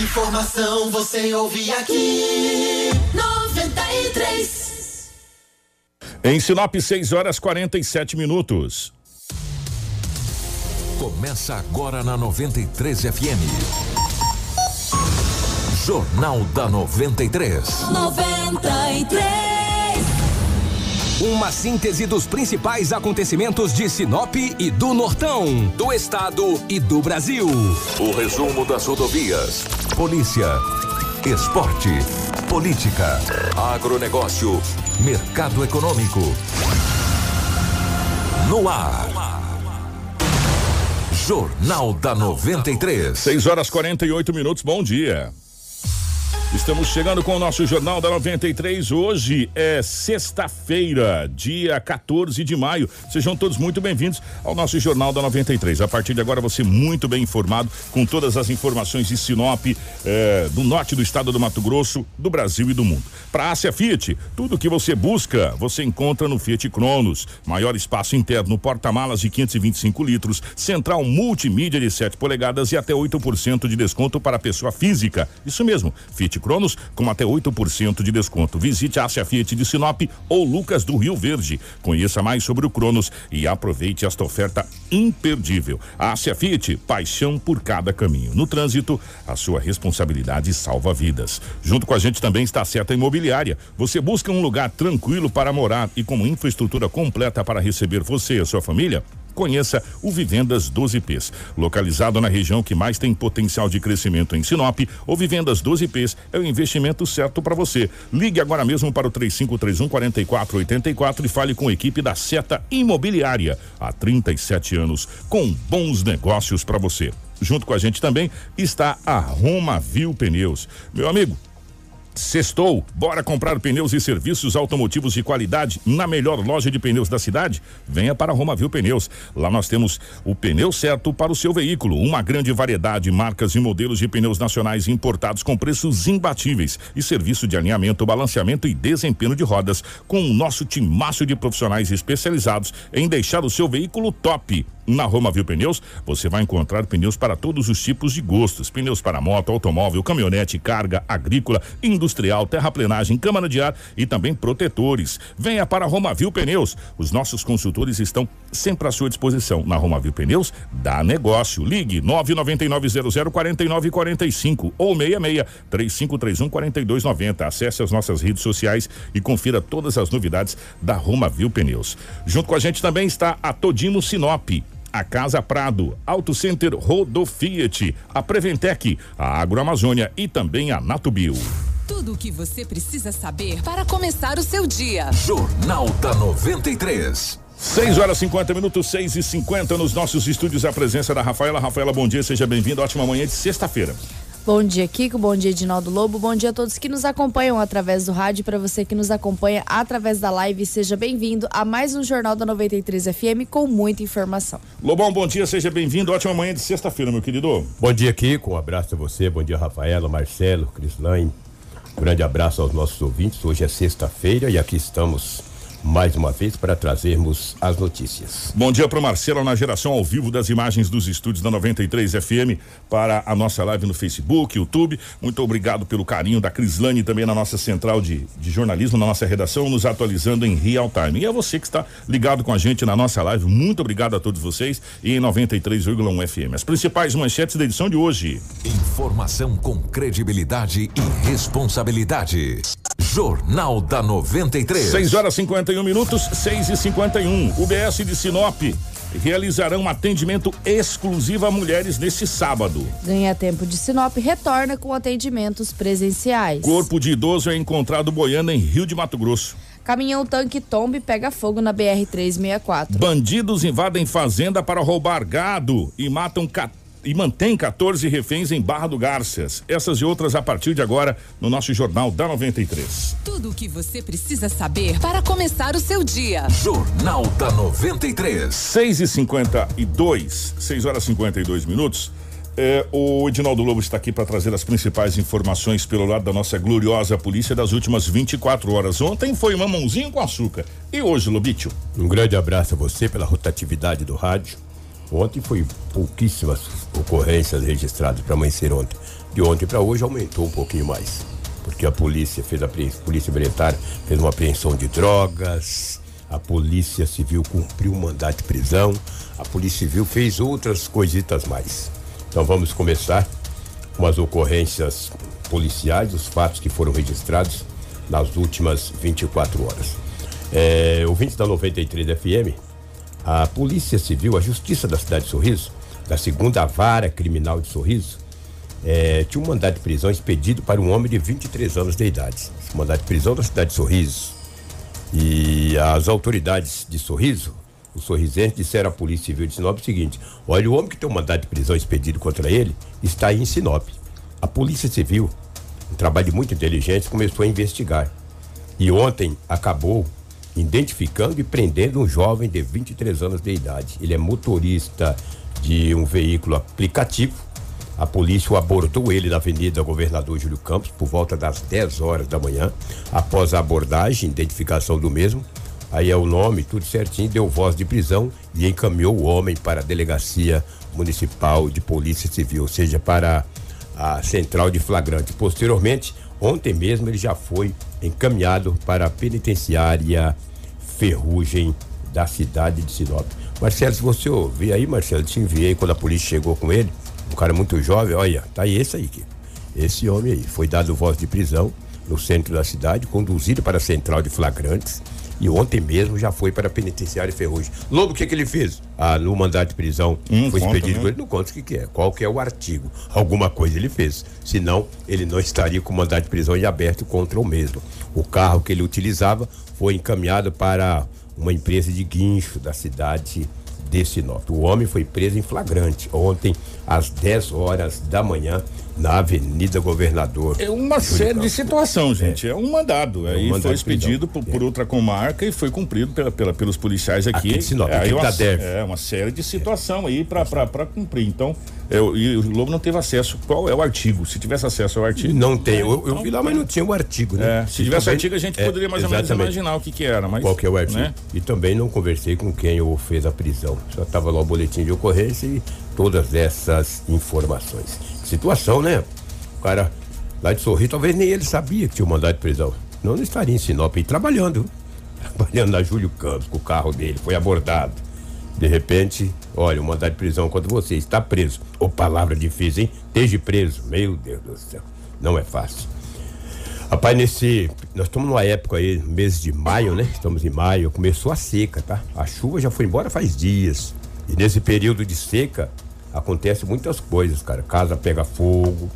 Informação você ouve aqui. 93. Em Sinop, 6 horas 47 minutos. Começa agora na 93 FM. Jornal da 93. 93. Uma síntese dos principais acontecimentos de Sinop e do Nortão, do estado e do Brasil. O resumo das rodovias. Polícia. Esporte. Política. Agronegócio. Mercado econômico. No ar. Jornal da 93. 6 horas 48 minutos, bom dia. Estamos chegando com o nosso Jornal da 93. Hoje é sexta-feira, dia 14 de maio. Sejam todos muito bem-vindos ao nosso Jornal da 93. A partir de agora, você muito bem informado com todas as informações de Sinop, eh, do norte do estado do Mato Grosso, do Brasil e do mundo. Para a Ásia Fiat, tudo que você busca, você encontra no Fiat Cronos. Maior espaço interno, porta-malas de 525 litros, central multimídia de 7 polegadas e até 8% de desconto para a pessoa física. Isso mesmo, Fiat Cronos com até 8% de desconto. Visite a Ásia Fiat de Sinop ou Lucas do Rio Verde. Conheça mais sobre o Cronos e aproveite esta oferta imperdível. A Ásia Fiat, paixão por cada caminho. No trânsito, a sua responsabilidade salva vidas. Junto com a gente também está a Seta Imobiliária. Você busca um lugar tranquilo para morar e com infraestrutura completa para receber você e a sua família? Conheça o Vivendas 12Ps. Localizado na região que mais tem potencial de crescimento em Sinop, o Vivendas 12Ps é o investimento certo para você. Ligue agora mesmo para o 3531 4484 e fale com a equipe da Seta Imobiliária. Há 37 anos, com bons negócios para você. Junto com a gente também está a Roma Viu Pneus. Meu amigo, Sextou, bora comprar pneus e serviços automotivos de qualidade na melhor loja de pneus da cidade? Venha para Roma Viu Pneus. Lá nós temos o pneu certo para o seu veículo. Uma grande variedade, marcas e modelos de pneus nacionais importados com preços imbatíveis e serviço de alinhamento, balanceamento e desempenho de rodas com o nosso timaço de profissionais especializados em deixar o seu veículo top. Na Roma Viu Pneus, você vai encontrar pneus para todos os tipos de gostos: pneus para moto, automóvel, caminhonete, carga, agrícola, industrial, terraplenagem, câmara de ar e também protetores. Venha para a Roma Viu Pneus. Os nossos consultores estão sempre à sua disposição. Na Roma Viu Pneus, dá negócio. Ligue 999004945 ou 66 3531 4290. Acesse as nossas redes sociais e confira todas as novidades da Roma Viu Pneus. Junto com a gente também está a Todimo Sinop a Casa Prado, Auto Center Rodo Fiat, a Preventec, a Agroamazônia e também a Natubio. Tudo o que você precisa saber para começar o seu dia. Jornal da 93. 6 horas 50 minutos, 6 e 50 nos nossos estúdios. A presença da Rafaela. Rafaela, bom dia, seja bem-vinda. Ótima manhã de sexta-feira. Bom dia, Kiko. Bom dia, Edinaldo Lobo. Bom dia a todos que nos acompanham através do rádio. Para você que nos acompanha através da live, seja bem-vindo a mais um Jornal da 93 FM com muita informação. Lobão, bom dia, seja bem-vindo. Ótima manhã de sexta-feira, meu querido. Bom dia, Kiko. Um abraço a você. Bom dia, Rafaela, Marcelo, Crislaine. Um grande abraço aos nossos ouvintes. Hoje é sexta-feira e aqui estamos mais uma vez para trazermos as notícias. Bom dia para o Marcelo na geração ao vivo das imagens dos estúdios da 93 FM para a nossa live no Facebook, YouTube. Muito obrigado pelo carinho da Crislane também na nossa central de, de jornalismo, na nossa redação, nos atualizando em real time. E a você que está ligado com a gente na nossa live, muito obrigado a todos vocês e em 93,1 FM. As principais manchetes da edição de hoje. Informação com credibilidade e responsabilidade. Jornal da 93. 6 horas 51 minutos, 6 e 51. O BS de Sinop realizarão um atendimento exclusivo a mulheres neste sábado. Ganha Tempo de Sinop retorna com atendimentos presenciais. Corpo de idoso é encontrado boiando em Rio de Mato Grosso. Caminhão tanque tomba e pega fogo na BR 364. Bandidos invadem fazenda para roubar gado e matam 14 e mantém 14 reféns em Barra do Garças. Essas e outras a partir de agora no nosso Jornal da 93. Tudo o que você precisa saber para começar o seu dia. Jornal da 93. 6 e 52 6 horas e 52 minutos. É, o Edinaldo Lobo está aqui para trazer as principais informações pelo lado da nossa gloriosa polícia das últimas 24 horas. Ontem foi mamãozinho com açúcar. E hoje, Lobitio? Um grande abraço a você pela rotatividade do rádio. Ontem foi pouquíssimas ocorrências registradas para amanhecer ontem. De ontem para hoje aumentou um pouquinho mais. Porque a polícia fez a polícia militar fez uma apreensão de drogas, a polícia civil cumpriu um mandato de prisão, a polícia civil fez outras coisitas mais. Então vamos começar com as ocorrências policiais, os fatos que foram registrados nas últimas 24 horas. É, ouvintes da 93 FM, a Polícia Civil, a Justiça da cidade de Sorriso, da segunda vara criminal de Sorriso, é, tinha um mandado de prisão expedido para um homem de 23 anos de idade. Esse mandado de prisão da cidade de Sorriso. E as autoridades de Sorriso, os sorrisenses, disseram à Polícia Civil de Sinop o seguinte: olha, o homem que tem um mandado de prisão expedido contra ele está aí em Sinop. A Polícia Civil, um trabalho muito inteligente, começou a investigar. E ontem acabou identificando e prendendo um jovem de 23 anos de idade. Ele é motorista de um veículo aplicativo. A polícia abordou ele na Avenida Governador Júlio Campos por volta das 10 horas da manhã. Após a abordagem, identificação do mesmo, aí é o nome, tudo certinho, deu voz de prisão e encaminhou o homem para a delegacia municipal de polícia civil, ou seja, para a central de flagrante. Posteriormente, ontem mesmo ele já foi encaminhado para a penitenciária Ferrugem da cidade de Sinop. Marcelo, se você ouvir aí, Marcelo, te enviei quando a polícia chegou com ele, um cara muito jovem, olha, tá aí esse aí, que esse homem aí, foi dado voz de prisão no centro da cidade, conduzido para a central de flagrantes e ontem mesmo já foi para a penitenciária Ferrugem. Lobo, o que, que ele fez? Ah, no mandato de prisão Hum, foi expedido né? ele, não conta o que, que é, qual que é o artigo. Alguma coisa ele fez, senão ele não estaria com o mandato de prisão em aberto contra o mesmo. O carro que ele utilizava foi encaminhado para uma empresa de guincho da cidade de Sinop. O homem foi preso em flagrante ontem às 10 horas da manhã na Avenida Governador. É uma Júlio série de situação, gente. É, um mandado. É um Aí mandado foi expedido por, por outra comarca e foi cumprido pela, pela- pelos policiais aqui. Aqui de Sinop, é, aí equipe uma, é uma série de situação aí pra cumprir. Então, eu, e o Lobo não teve acesso. Qual é o artigo? Se tivesse acesso ao artigo. Não tem, eu, eu vi lá, mas não tinha o artigo, né? É, se tivesse também- artigo, a gente é, poderia mais ou menos imaginar o que, que era. Mas, Qual que é o artigo? né? E também não conversei com quem o fez a prisão. Só estava lá o boletim de ocorrência e todas essas informações. Situação, né? O cara lá de Sorriso, talvez nem ele sabia que tinha o mandado de prisão. Não, não estaria em Sinop aí trabalhando. Trabalhando na Júlio Campos, com o carro dele, foi abordado. De repente, olha, o mandado de prisão contra você, está preso. Ô, palavra difícil, hein? Esteja preso. Meu Deus do céu. Não é fácil. Rapaz, nesse. Nós estamos numa época aí, mês de maio, né? Estamos em maio, começou a seca, tá? A chuva já foi embora faz dias. E nesse período de seca, acontece muitas coisas, cara. Casa pega fogo.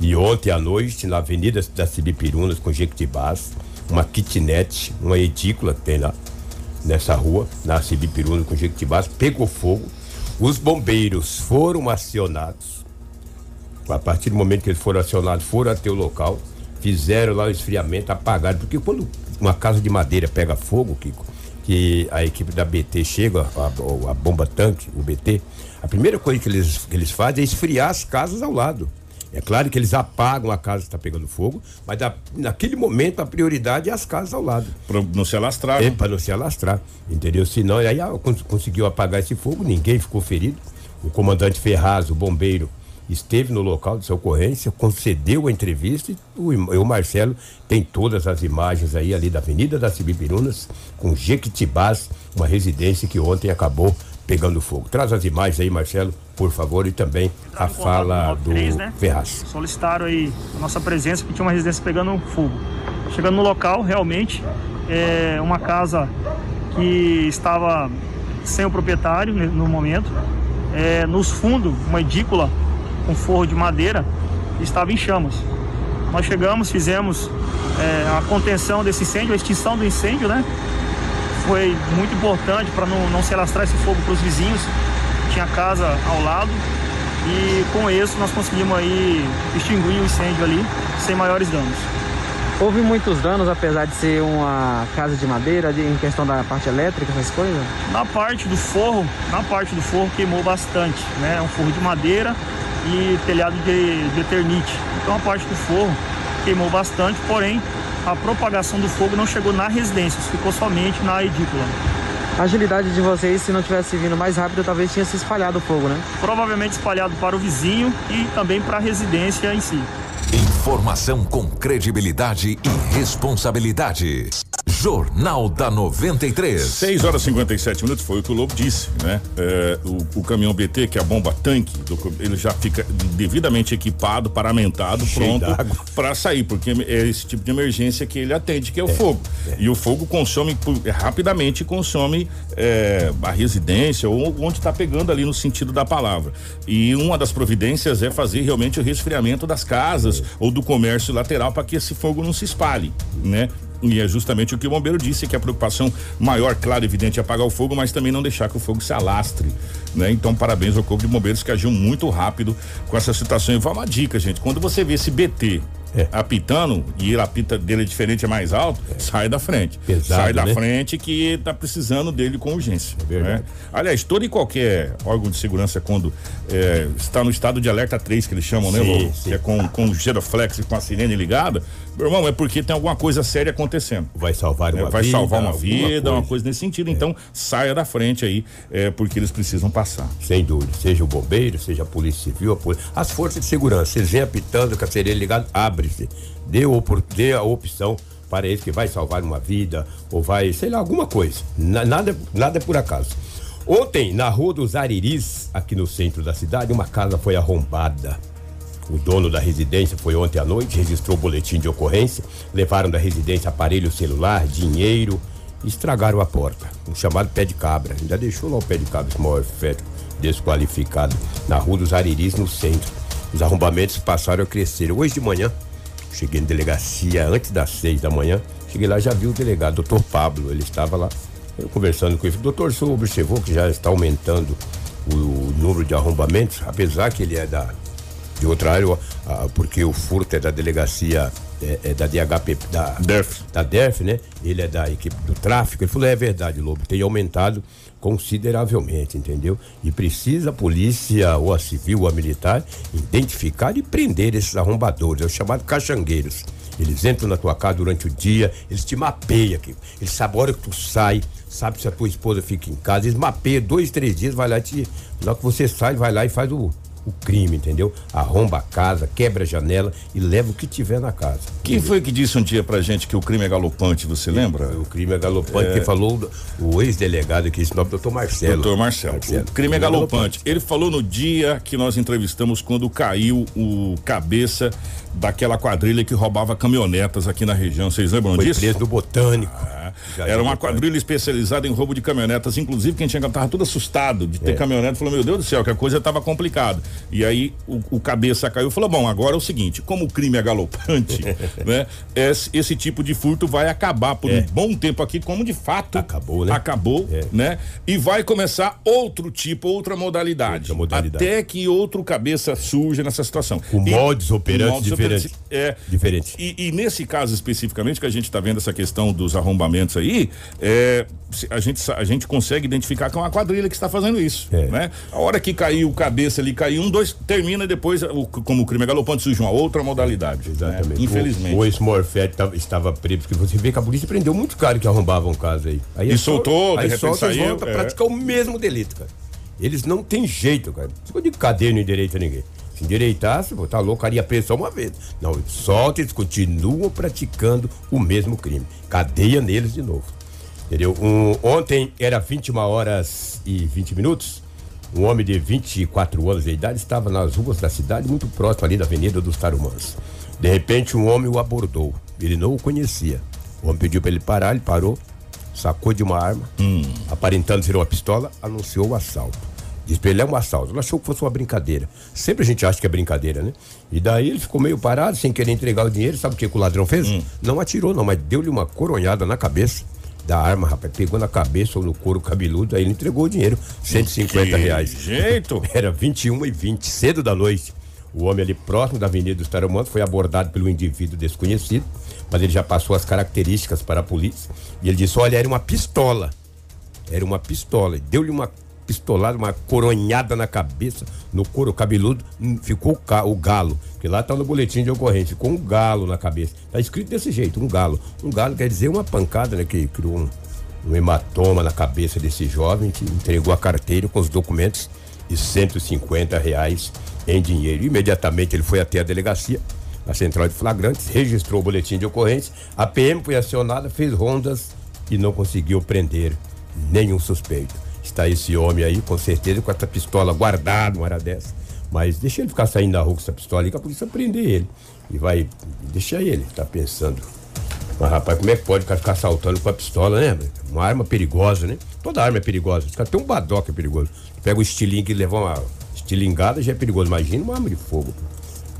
E ontem à noite, na Avenida das Cibipirunas, com Jequitibás, uma kitnet, uma edícula que tem lá, nessa rua, na Cibipirunas, com Jequitibás, pegou fogo. Os bombeiros foram acionados. A partir do momento que eles foram acionados, foram até o local, fizeram lá o esfriamento, apagaram. Porque quando uma casa de madeira pega fogo, Kiko, que a equipe da BT chega, a, a bomba tanque, o BT, a primeira coisa que eles, que eles fazem é esfriar as casas ao lado. É claro que eles apagam a casa que está pegando fogo, mas da- naquele momento a prioridade é as casas ao lado. Pra não se alastrar. É, né? para não se alastrar, entendeu? Senão, aí ah, cons- conseguiu apagar esse fogo, ninguém ficou ferido. O comandante Ferraz, o bombeiro, esteve no local dessa ocorrência, concedeu a entrevista e o, e o Marcelo tem todas as imagens aí ali da Avenida das Cibipirunas, com Jequitibás, uma residência que ontem acabou pegando fogo. Traz as imagens aí, Marcelo, por favor, e também a em contato fala do 93, né? Ferraz. solicitaram aí a nossa presença porque tinha uma residência pegando fogo. Chegando no local, realmente, é uma casa que estava sem o proprietário no momento. É, nos fundos, uma edícula com forro de madeira estava em chamas. Nós chegamos, fizemos é, a contenção desse incêndio, a extinção do incêndio, né? Foi muito importante para não, não se alastrar esse fogo para os vizinhos. Tinha casa ao lado e com isso nós conseguimos aí extinguir o incêndio ali sem maiores danos. Houve muitos danos, apesar de ser uma casa de madeira, de- em questão da parte elétrica, essas coisas? Na parte do forro, na parte do forro queimou bastante, né? É um forro de madeira e telhado de, de eternite. Então a parte do forro queimou bastante, porém a propagação do fogo não chegou na residência, ficou somente na edícula. A agilidade de vocês, se não tivesse vindo mais rápido, talvez tinha se espalhado o fogo, né? Provavelmente espalhado para o vizinho e também para a residência em si. Informação com credibilidade e responsabilidade. Jornal da 93. 6 horas e 57 minutos foi o que o Lobo disse, né? É, o, o caminhão BT, que é a bomba tanque, ele já fica devidamente equipado, paramentado, Cheio pronto para sair, porque é esse tipo de emergência que ele atende, que é o fogo. E o fogo consome é, rapidamente consome é, a residência ou onde está pegando ali no sentido da palavra. E uma das providências é fazer realmente o resfriamento das casas ou do comércio lateral para que esse fogo não se espalhe, né? E é justamente o que o bombeiro disse, que a preocupação maior, claro, evidente, é apagar o fogo, mas também não deixar que o fogo se alastre, né? Então, parabéns ao Corpo de Bombeiros que agiu muito rápido com essa situação. E vai uma dica, gente, quando você vê esse BT É. apitando e a apita dele é diferente, é mais alto, sai da frente. Pesado, sai da né? frente que tá precisando dele com urgência. verdade. né? Aliás, todo e qualquer órgão de segurança, quando é, está no estado de alerta 3, que eles chamam, né, Sim, Lobo? sim. Que é com, com o giroflex e com a sirene ligada, meu irmão, é porque tem alguma coisa séria acontecendo. Vai salvar É, uma vai vida. salvar uma vida, uma coisa nesse sentido. Então, saia da frente aí, é, porque eles precisam passar. Sem dúvida, seja o bombeiro, seja a polícia civil, a poli- as forças de segurança, eles vêm apitando com a sirene ligada, abre-se, dê, dê a opção para eles que vai salvar uma vida ou vai, sei lá, alguma coisa. Na- nada, nada é por acaso. Ontem, na rua dos Ariris, aqui no centro da cidade, uma casa foi arrombada. O dono da residência foi ontem à noite, registrou o boletim de ocorrência, levaram da residência aparelho celular, dinheiro estragaram a porta. Um chamado pé de cabra. Ainda deixou lá o pé de cabra, esse maior feto desqualificado, na rua dos Ariris, no centro. Os arrombamentos passaram a crescer. Hoje de manhã, cheguei na delegacia antes das seis da manhã, cheguei lá já vi o delegado, doutor Pablo, ele estava lá. Eu conversando com ele, doutor, o senhor observou que já está aumentando o, o número de arrombamentos, apesar que ele é da, de outra área, ah, porque o furto é da delegacia, é, é da DHP, da DERF. da DERF, né? Ele é da equipe do tráfico. Ele falou: é verdade, Lobo, tem aumentado consideravelmente, entendeu? E precisa a polícia, ou a civil, ou a militar, identificar e prender esses arrombadores, é o chamado caxangueiros. Eles entram na tua casa durante o dia, eles te mapeiam aqui. Eles sabem a hora que tu sai, sabe se a tua esposa fica em casa, eles mapeiam dois, três dias, vai lá e te. Na hora que você sai, vai lá e faz o, o crime, entendeu? Arromba a casa, quebra a janela e leva o que tiver na casa. Quem foi que disse um dia pra gente que o crime é galopante, você lembra? O crime é galopante, quem falou o ex-delegado aqui, esse nome, doutor Marcelo. Doutor Marcelo. O crime é galopante. Ele falou no dia que nós entrevistamos quando caiu o cabeça daquela quadrilha que roubava caminhonetas aqui na região. Vocês lembram Foi disso? preso no Botânico. É. Era uma quadrilha especializada em roubo de caminhonetas. Inclusive, quem tinha tava tudo assustado de ter É. caminhonete falou: Meu Deus do céu, que a coisa tava complicada. E aí o, o cabeça caiu e falou: Bom, agora é o seguinte: como o crime é galopante, né? Esse, esse tipo de furto vai acabar por um bom tempo aqui, como de fato É. Acabou, né? Acabou, É. né? E vai começar outro tipo, outra modalidade. Outra modalidade. Até que outro cabeça surja nessa situação. Com E- modus operandi diferente. É. Diferente. E, e nesse caso especificamente, que a gente está vendo essa questão dos arrombamentos aí, é, a, gente, a gente consegue identificar que é uma quadrilha que está fazendo isso. É. Né? A hora que caiu o cabeça ali, caiu um, dois, termina depois, o- como o crime é galopante, surge uma outra modalidade. Exatamente. né? Infelizmente. O, o ex-Morfete tava- estava preso, porque você vê que a polícia prendeu muitos caras que arrombavam casa aí. aí E é soltou, de aí repente solta, eles saiu, a é. praticar o mesmo delito, cara. Eles não têm jeito, cara. Isso de cadeia não endireita ninguém. Se endireitasse, pô, tá louco, faria preso só uma vez. Não, eles soltam, eles continuam praticando o mesmo crime. Cadeia neles de novo. Entendeu? Um, ontem era 21 horas e 20 minutos. Um homem de 24 anos de idade estava nas ruas da cidade, muito próximo ali da Avenida dos Tarumãs. De repente, um homem o abordou. Ele não o conhecia. O homem pediu para ele parar, ele parou, sacou de uma arma, aparentando ser uma pistola, anunciou o assalto. Diz pra ele, é um assalto. Ele achou que fosse uma brincadeira. Sempre a gente acha que é brincadeira, né? E daí ele ficou meio parado, sem querer entregar o dinheiro. Sabe o que, que o ladrão fez? Não atirou, não, mas deu-lhe uma coronhada na cabeça da arma, rapaz. Pegou na cabeça ou no couro cabeludo, aí ele entregou o dinheiro. 150 Que reais. jeito. Era 21 e 20, cedo da noite. O homem ali próximo da Avenida dos Taramantos foi abordado pelo indivíduo desconhecido, mas ele já passou as características para a polícia. E ele disse: Olha, era uma pistola. Era uma pistola. Deu-lhe uma pistolada, uma coronhada na cabeça, no couro cabeludo, hum, ficou o, galo. Porque lá tá no boletim de ocorrência, ficou um galo na cabeça. Tá escrito desse jeito, um galo. Um galo quer dizer uma pancada, né? Que criou um, um hematoma na cabeça desse jovem que entregou a carteira com os documentos e 150 reais em dinheiro. Imediatamente ele foi até a delegacia, a central de flagrantes, registrou o boletim de ocorrência, a PM foi acionada, fez rondas e não conseguiu prender nenhum suspeito. Está esse homem aí, com certeza, com essa pistola guardada, uma hora dessa. Mas deixa ele ficar saindo da rua com essa pistola aí, que a polícia prender ele. E vai. Deixa ele, tá pensando. Mas rapaz, como é que pode o cara ficar saltando com a pistola, né? Uma arma perigosa, né? Toda arma é perigosa. Tem um badoca é perigoso. Pega o estilingue que leva uma estilingada, já é perigoso. Imagina uma arma de fogo.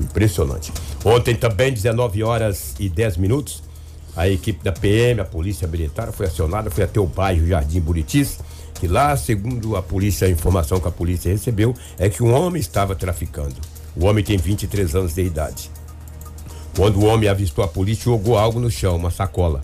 Impressionante. Ontem também, 19 horas e 10 minutos, a equipe da PM, a Polícia Militar, foi acionada, foi até o bairro Jardim Buritis, que lá, segundo a polícia, a informação que a polícia recebeu, é que um homem estava traficando. O homem tem 23 anos de idade. Quando o homem avistou a polícia, jogou algo no chão, uma sacola.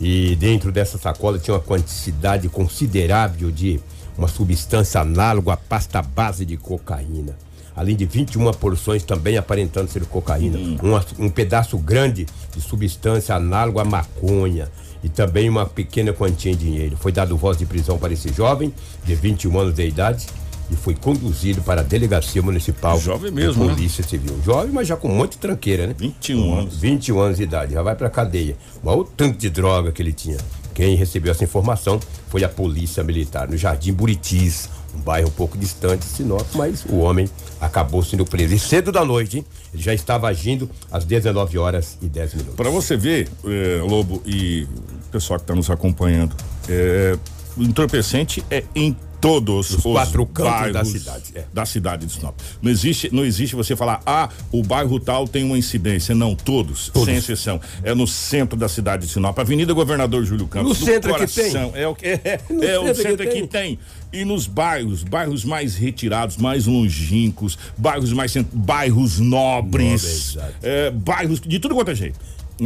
E dentro dessa sacola tinha uma quantidade considerável de uma substância análoga à pasta base de cocaína. Além de 21 porções também aparentando ser cocaína. Hum. Um, um pedaço grande de substância análoga à maconha e também uma pequena quantia em dinheiro. Foi dado voz de prisão para esse jovem de 21 anos de idade e foi conduzido para a delegacia municipal. Jovem mesmo, né? Polícia Civil. Jovem, mas já com de tranqueira, né? 21 anos. 21 anos de idade, já vai pra cadeia. Mas o tanto de droga que ele tinha. Quem recebeu essa informação foi a Polícia Militar, no Jardim Buritis, um bairro um pouco distante de Sinop, mas o homem acabou sendo preso. E cedo da noite, hein? Ele já estava agindo às 19 horas e 10 minutos. Para você ver, eh, Lobo e o pessoal que está nos acompanhando, eh, o entorpecente é em todos os, quatro cantos bairros da cidade, é. da cidade de Sinop. Não existe, não existe você falar, ah, o bairro tal tem uma incidência. Não, todos, Todos. sem exceção. É no centro da cidade de Sinop, Avenida Governador Júlio Campos. No centro que tem. É o é, No é o centro que centro que tem. tem. E nos bairros, bairros mais retirados, mais longínquos, bairros mais bairros nobres, exato. é, bairros de tudo quanto é jeito.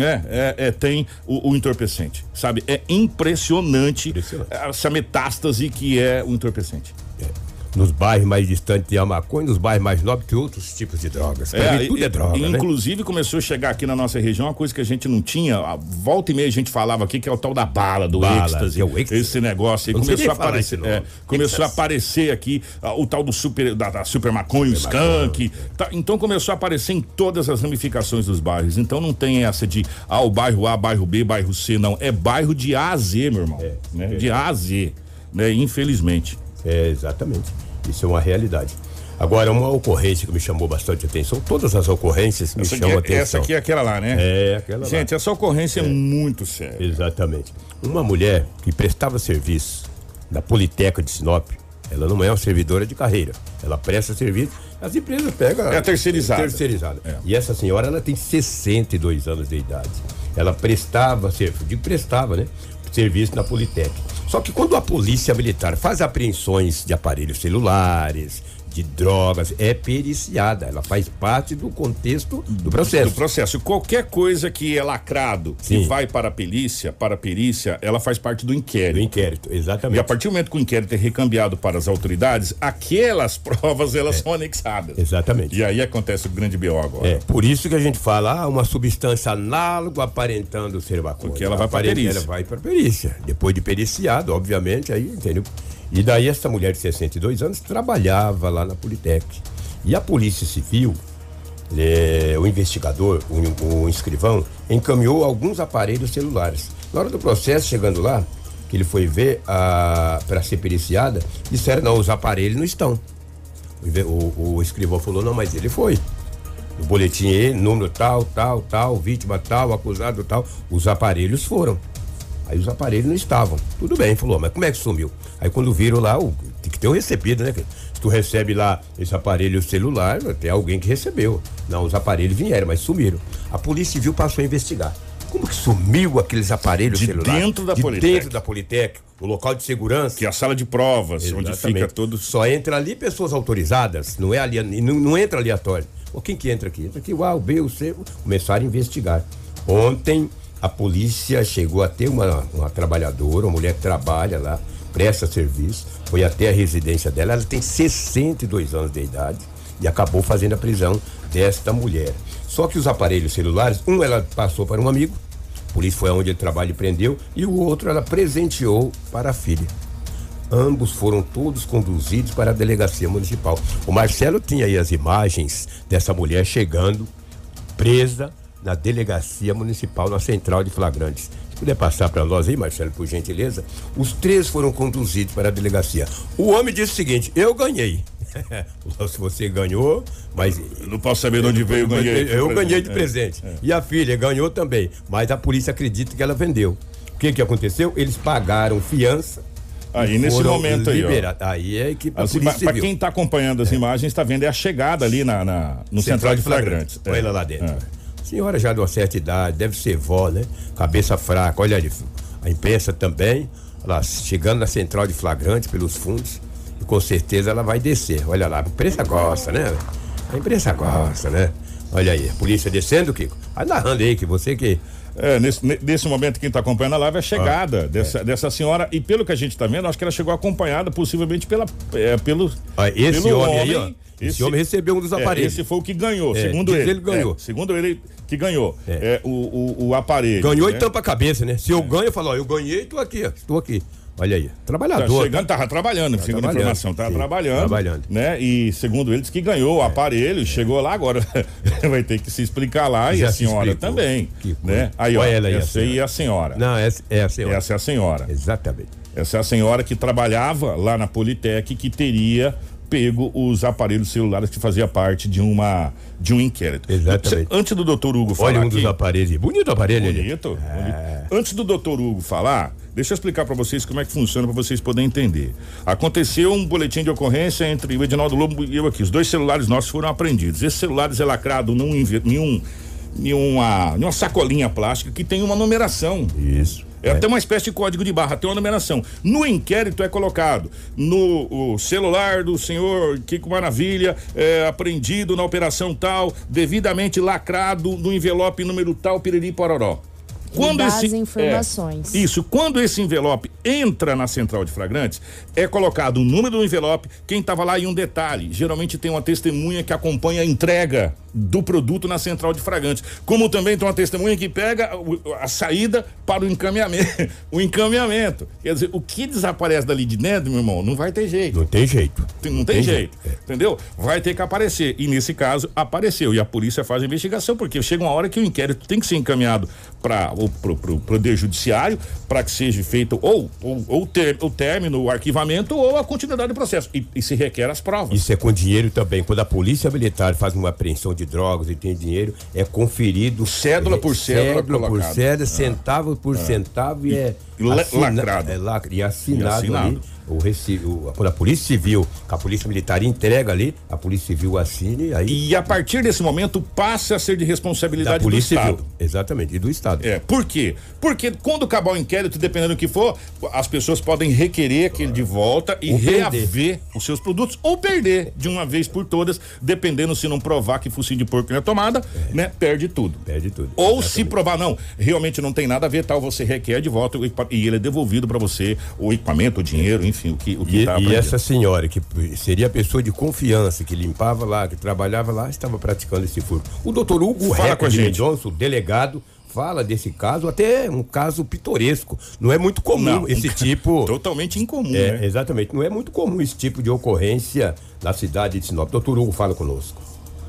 É, é, é, tem o, o entorpecente, sabe? É impressionante, Impressionante. essa metástase que é o entorpecente. Nos bairros mais distantes tem a maconha, nos bairros mais nobres tem outros tipos de drogas. Pra mim, tudo e- é droga, e, né? Inclusive começou a chegar aqui na nossa região uma coisa que a gente não tinha. A volta e meia a gente falava aqui que é o tal da bala, do Bala, êxtase. é o êxtase. Esse negócio aí começou a aparecer. é, começou a aparecer aqui ah, o tal do super, da, da super maconha, o skunk. Tá, então começou a aparecer em todas as ramificações dos bairros. Então não tem essa de ah, o bairro A, bairro B, bairro C, não. É bairro de A a Z, meu irmão. É, né? é. De A a Z. Né? Infelizmente. É, exatamente. Isso é uma realidade. Agora, uma ocorrência que me chamou bastante atenção, todas as ocorrências me Essa aqui, chamam é, atenção. essa aqui é aquela lá, né? É, aquela lá. Gente, essa ocorrência é, muito séria. Exatamente. Uma mulher que prestava serviço na Politeca de Sinop, ela não é uma servidora de carreira. Ela presta serviço, as empresas pegam. É terceirizada. Terceirizada. É. E essa senhora, ela tem 62 anos de idade. Ela prestava serviço, digo prestava, né? Serviço na Politec. Só que quando a polícia militar faz apreensões de aparelhos celulares, de drogas, é periciada. Ela faz parte do contexto do processo. Do processo. Qualquer coisa que é lacrado Sim. e vai para a perícia, para a perícia, ela faz parte do Do inquérito. inquérito, E exatamente. a partir do momento que o inquérito é recambiado para as autoridades, aquelas provas elas são anexadas. Exatamente. E aí acontece o grande BO agora. É, por isso que a gente fala, ah, uma substância análoga aparentando ser maconha. Porque ela vai pra Aparenta- perícia. Ela vai para perícia. Depois de periciado, obviamente, aí, entendeu? E daí essa mulher de 62 anos trabalhava lá na Politec. E a Polícia Civil, é, o investigador, o, o escrivão, encaminhou alguns aparelhos celulares. Na hora do processo, chegando lá, que ele foi ver para ser periciada, disseram, não, os aparelhos não estão. O, o- escrivão falou, não, mas ele foi. O boletim ele, número tal, tal, tal, vítima tal, acusado tal, os aparelhos foram. Aí os aparelhos não estavam. Tudo bem, falou, mas como é que sumiu? Aí quando viram lá, o, tem que ter um recebido, né? Se tu recebe lá esse aparelho celular, tem alguém que recebeu. Não, os aparelhos vieram, mas sumiram. A Polícia Civil passou a investigar. Como que sumiu aqueles aparelhos De celulares? dentro da de Politec. dentro da Politec, o local de segurança. Que é a sala de provas, onde Exatamente. fica todos. Só entra ali pessoas autorizadas, não é ali, não, não entra aleatório. O quem que entra aqui? Entra aqui o A, o B, o C, começaram a investigar. Ontem a polícia chegou a ter uma, uma trabalhadora, uma mulher que trabalha lá, presta serviço, foi até a residência dela, ela tem 62 anos de idade e acabou fazendo a prisão desta mulher. Só que os aparelhos celulares, um ela passou para um amigo, polícia foi aonde ele trabalha e prendeu. E o outro ela presenteou para a filha. Ambos foram todos conduzidos para a delegacia municipal. O Marcelo tinha aí as imagens dessa mulher chegando presa na delegacia municipal, na central de flagrantes. Se puder passar para nós aí, Marcelo, por gentileza. Os três foram conduzidos para a delegacia. O homem disse o seguinte: eu ganhei. Se você ganhou, mas. Eu não posso saber de onde veio, eu ganhei. Eu ganhei de presente. É, é. E a filha ganhou também. Mas a polícia acredita que ela vendeu. O que que aconteceu? Eles pagaram fiança. Aí nesse momento aí, ó. aí é a equipe assim, Para quem está acompanhando as é. imagens, está vendo é a chegada ali na, na no central, central de flagrantes. Olha ela lá dentro. É. Senhora já de uma certa idade, deve ser vó, né? Cabeça fraca, olha ali. A imprensa também, lá chegando na central de flagrantes pelos fundos com certeza ela vai descer. Olha lá, a imprensa gosta, né? A imprensa gosta, né? Olha aí, a polícia descendo, Kiko. Vai narrando aí que você que. É, nesse, nesse momento quem está acompanhando a live é a chegada ah, dessa, é. dessa senhora e pelo que a gente está vendo, acho que ela chegou acompanhada possivelmente pela, é, pelo, ah, esse pelo homem, homem aí, esse, esse, homem recebeu um dos é, aparelhos. esse foi o que ganhou, é, segundo ele. ele ganhou. É, segundo ele que ganhou é. o, o, o, aparelho. Ganhou né? e tampa a cabeça, né? Se eu ganho, eu falo, ó, eu ganhei, estou aqui, estou aqui. Olha aí, trabalhador. Tá chegando, tava trabalhando, tá segundo trabalhando, a informação, tava sim, trabalhando. Trabalhando. Né? E segundo eles que ganhou o é. aparelho, é. chegou lá agora. vai ter que se explicar lá Já e a senhora também. Que né? Aí, ó, ela essa aí é a senhora. Não, essa é a senhora. Essa é a senhora. Exatamente. Essa é a senhora que trabalhava lá na Politec que teria pego os aparelhos celulares que fazia parte de uma de um inquérito. Exatamente. Antes do doutor Hugo falar Olha um aqui, dos aparelhos, bonito aparelho bonito, é. bonito. Antes do doutor Hugo falar, Deixa eu explicar para vocês como é que funciona para vocês poderem entender. Aconteceu um boletim de ocorrência entre o Edinaldo Lobo e eu aqui. Os dois celulares nossos foram apreendidos. Esses celulares é lacrado num, em, um, em, uma, em uma sacolinha plástica que tem uma numeração. Isso. É, é, até uma espécie de código de barra, tem uma numeração. No inquérito é colocado no celular do senhor Kiko Maravilha, é, apreendido na operação tal, devidamente lacrado no envelope número tal, piriri pororó quando esse, informações. É, isso, quando esse envelope entra na central de flagrantes, é colocado o número do envelope, quem estava lá e um detalhe, geralmente tem uma testemunha que acompanha a entrega do produto na central de flagrantes, como também tem uma testemunha que pega a saída para o encaminhamento, o encaminhamento. Quer dizer, o que desaparece dali de dentro, meu irmão, não vai ter jeito. Não tem jeito. Não, não tem, tem, jeito, jeito. É. entendeu? Vai ter que aparecer e nesse caso apareceu e a polícia faz a investigação porque chega uma hora que o inquérito tem que ser encaminhado para o pro, pro poder judiciário para que seja feito ou, ou, ou ter, o término, o arquivamento ou a continuidade do processo. E, e, se requer as provas. Isso é com dinheiro também. Quando a polícia militar faz uma apreensão de drogas e tem dinheiro, é conferido cédula por cédula, cédula por cédula, ah. centavo por ah. centavo e, e é lacrado. É lacrado e assinado, e assinado. ali o recibo, a Polícia Civil, a Polícia Militar entrega ali, a Polícia Civil assine aí. E a partir desse momento passa a ser de responsabilidade da Polícia do Estado. Civil, exatamente, e do Estado. É, por quê? Porque quando acabar o inquérito, dependendo do que for, as pessoas podem requerer aquele de volta e ou reaver perder. os seus produtos ou perder de uma vez por todas, dependendo se não provar que focinho de porco na tomada, é. né, perde tudo. Perde tudo. Ou exatamente. se provar não, realmente não tem nada a ver, tal, você requer de volta e ele é devolvido para você o equipamento, o dinheiro, enfim enfim, o que o que E, tá e essa senhora, que seria a pessoa de confiança, que limpava lá, que trabalhava lá, estava praticando esse furto. O doutor Hugo Fala com a gente. Mendonça, o delegado, fala desse caso, até um caso pitoresco. Não é muito comum não, esse tipo. Totalmente incomum, é, né? Exatamente. Não é muito comum esse tipo de ocorrência na cidade de Sinop. Doutor Hugo, fala conosco.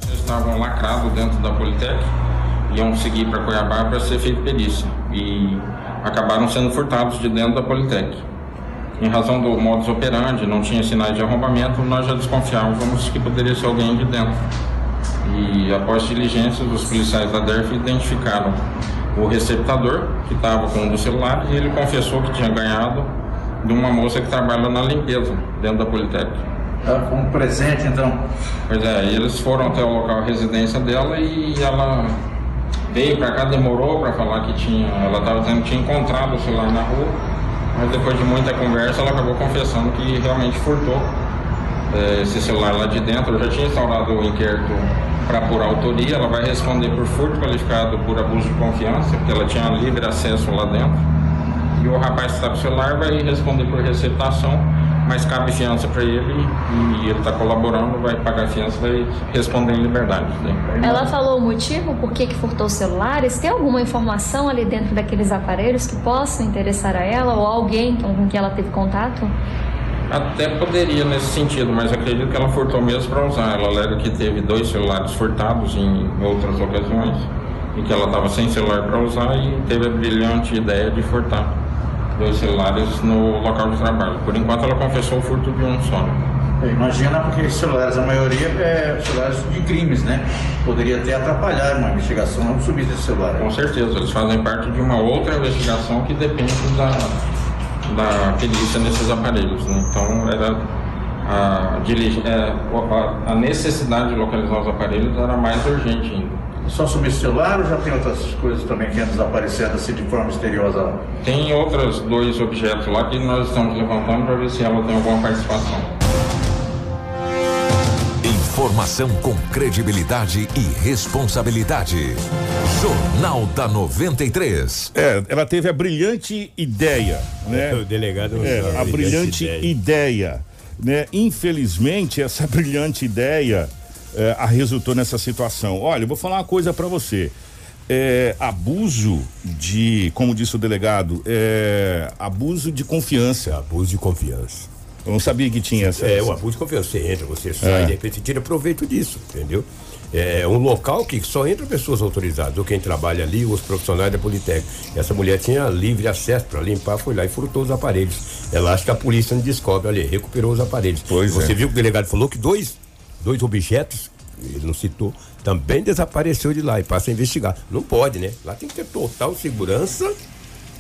Eles estavam lacrados dentro da Politec, iam seguir para Cuiabá para ser feito perícia. E acabaram sendo furtados de dentro da Politec em razão do modus operandi, não tinha sinais de arrombamento, nós já desconfiávamos que poderia ser alguém de dentro. E após diligências, os policiais da DERF identificaram o receptador, que estava com um dos celulares, e ele confessou que tinha ganhado de uma moça que trabalha na limpeza, dentro da Politécnica. Ah, como presente, então? Pois é, eles foram até o local de residência dela e ela veio para cá, demorou para falar que tinha, ela estava dizendo que tinha encontrado o celular na rua mas depois de muita conversa ela acabou confessando que realmente furtou é, esse celular lá de dentro. Eu já tinha instaurado o inquérito para apurar autoria, ela vai responder por furto qualificado por abuso de confiança, porque ela tinha livre acesso lá dentro. E o rapaz que está com o celular vai responder por receptação mas cabe fiança para ele e ele está colaborando, vai pagar a fiança, vai responder em liberdade. Ela falou o motivo por que, que furtou os celulares? Tem alguma informação ali dentro daqueles aparelhos que possam interessar a ela ou alguém com quem ela teve contato? Até poderia nesse sentido, mas acredito que ela furtou mesmo para usar. Ela alega que teve dois celulares furtados em outras ocasiões e que ela estava sem celular para usar e teve a brilhante ideia de furtar dois celulares no local de trabalho. Por enquanto ela confessou o furto de um só. É, imagina porque celulares, a maioria é celulares de crimes, né? Poderia até atrapalhar uma investigação, não subir desse celular. Com certeza, eles fazem parte de uma outra investigação que depende da, da perícia nesses aparelhos. Né? Então era a, a, a necessidade de localizar os aparelhos era mais urgente ainda. Só subir celular ou já tem outras coisas também que andam desaparecendo assim de forma misteriosa? Tem outros dois objetos lá que nós estamos levantando para ver se ela tem alguma participação. Informação com credibilidade e responsabilidade. Jornal da 93. É, ela teve a brilhante ideia, né? O delegado é, a brilhante, brilhante ideia. ideia, né? Infelizmente essa brilhante ideia é, a resultou nessa situação. Olha, eu vou falar uma coisa para você. É, abuso de, como disse o delegado, é, abuso de confiança. Abuso de confiança. Eu não sabia que tinha essa. É, o abuso de confiança. Você entra, você sai, é. de repente tira proveito disso, entendeu? É um local que só entra pessoas autorizadas, ou quem trabalha ali, os profissionais da Politécnica. Essa mulher tinha livre acesso para limpar, foi lá e furtou os aparelhos. Ela acha que a polícia não descobre, ali, recuperou os aparelhos. Pois Você é. viu que o delegado falou que dois, dois objetos, ele não citou, também desapareceu de lá e passa a investigar. Não pode, né? Lá tem que ter total segurança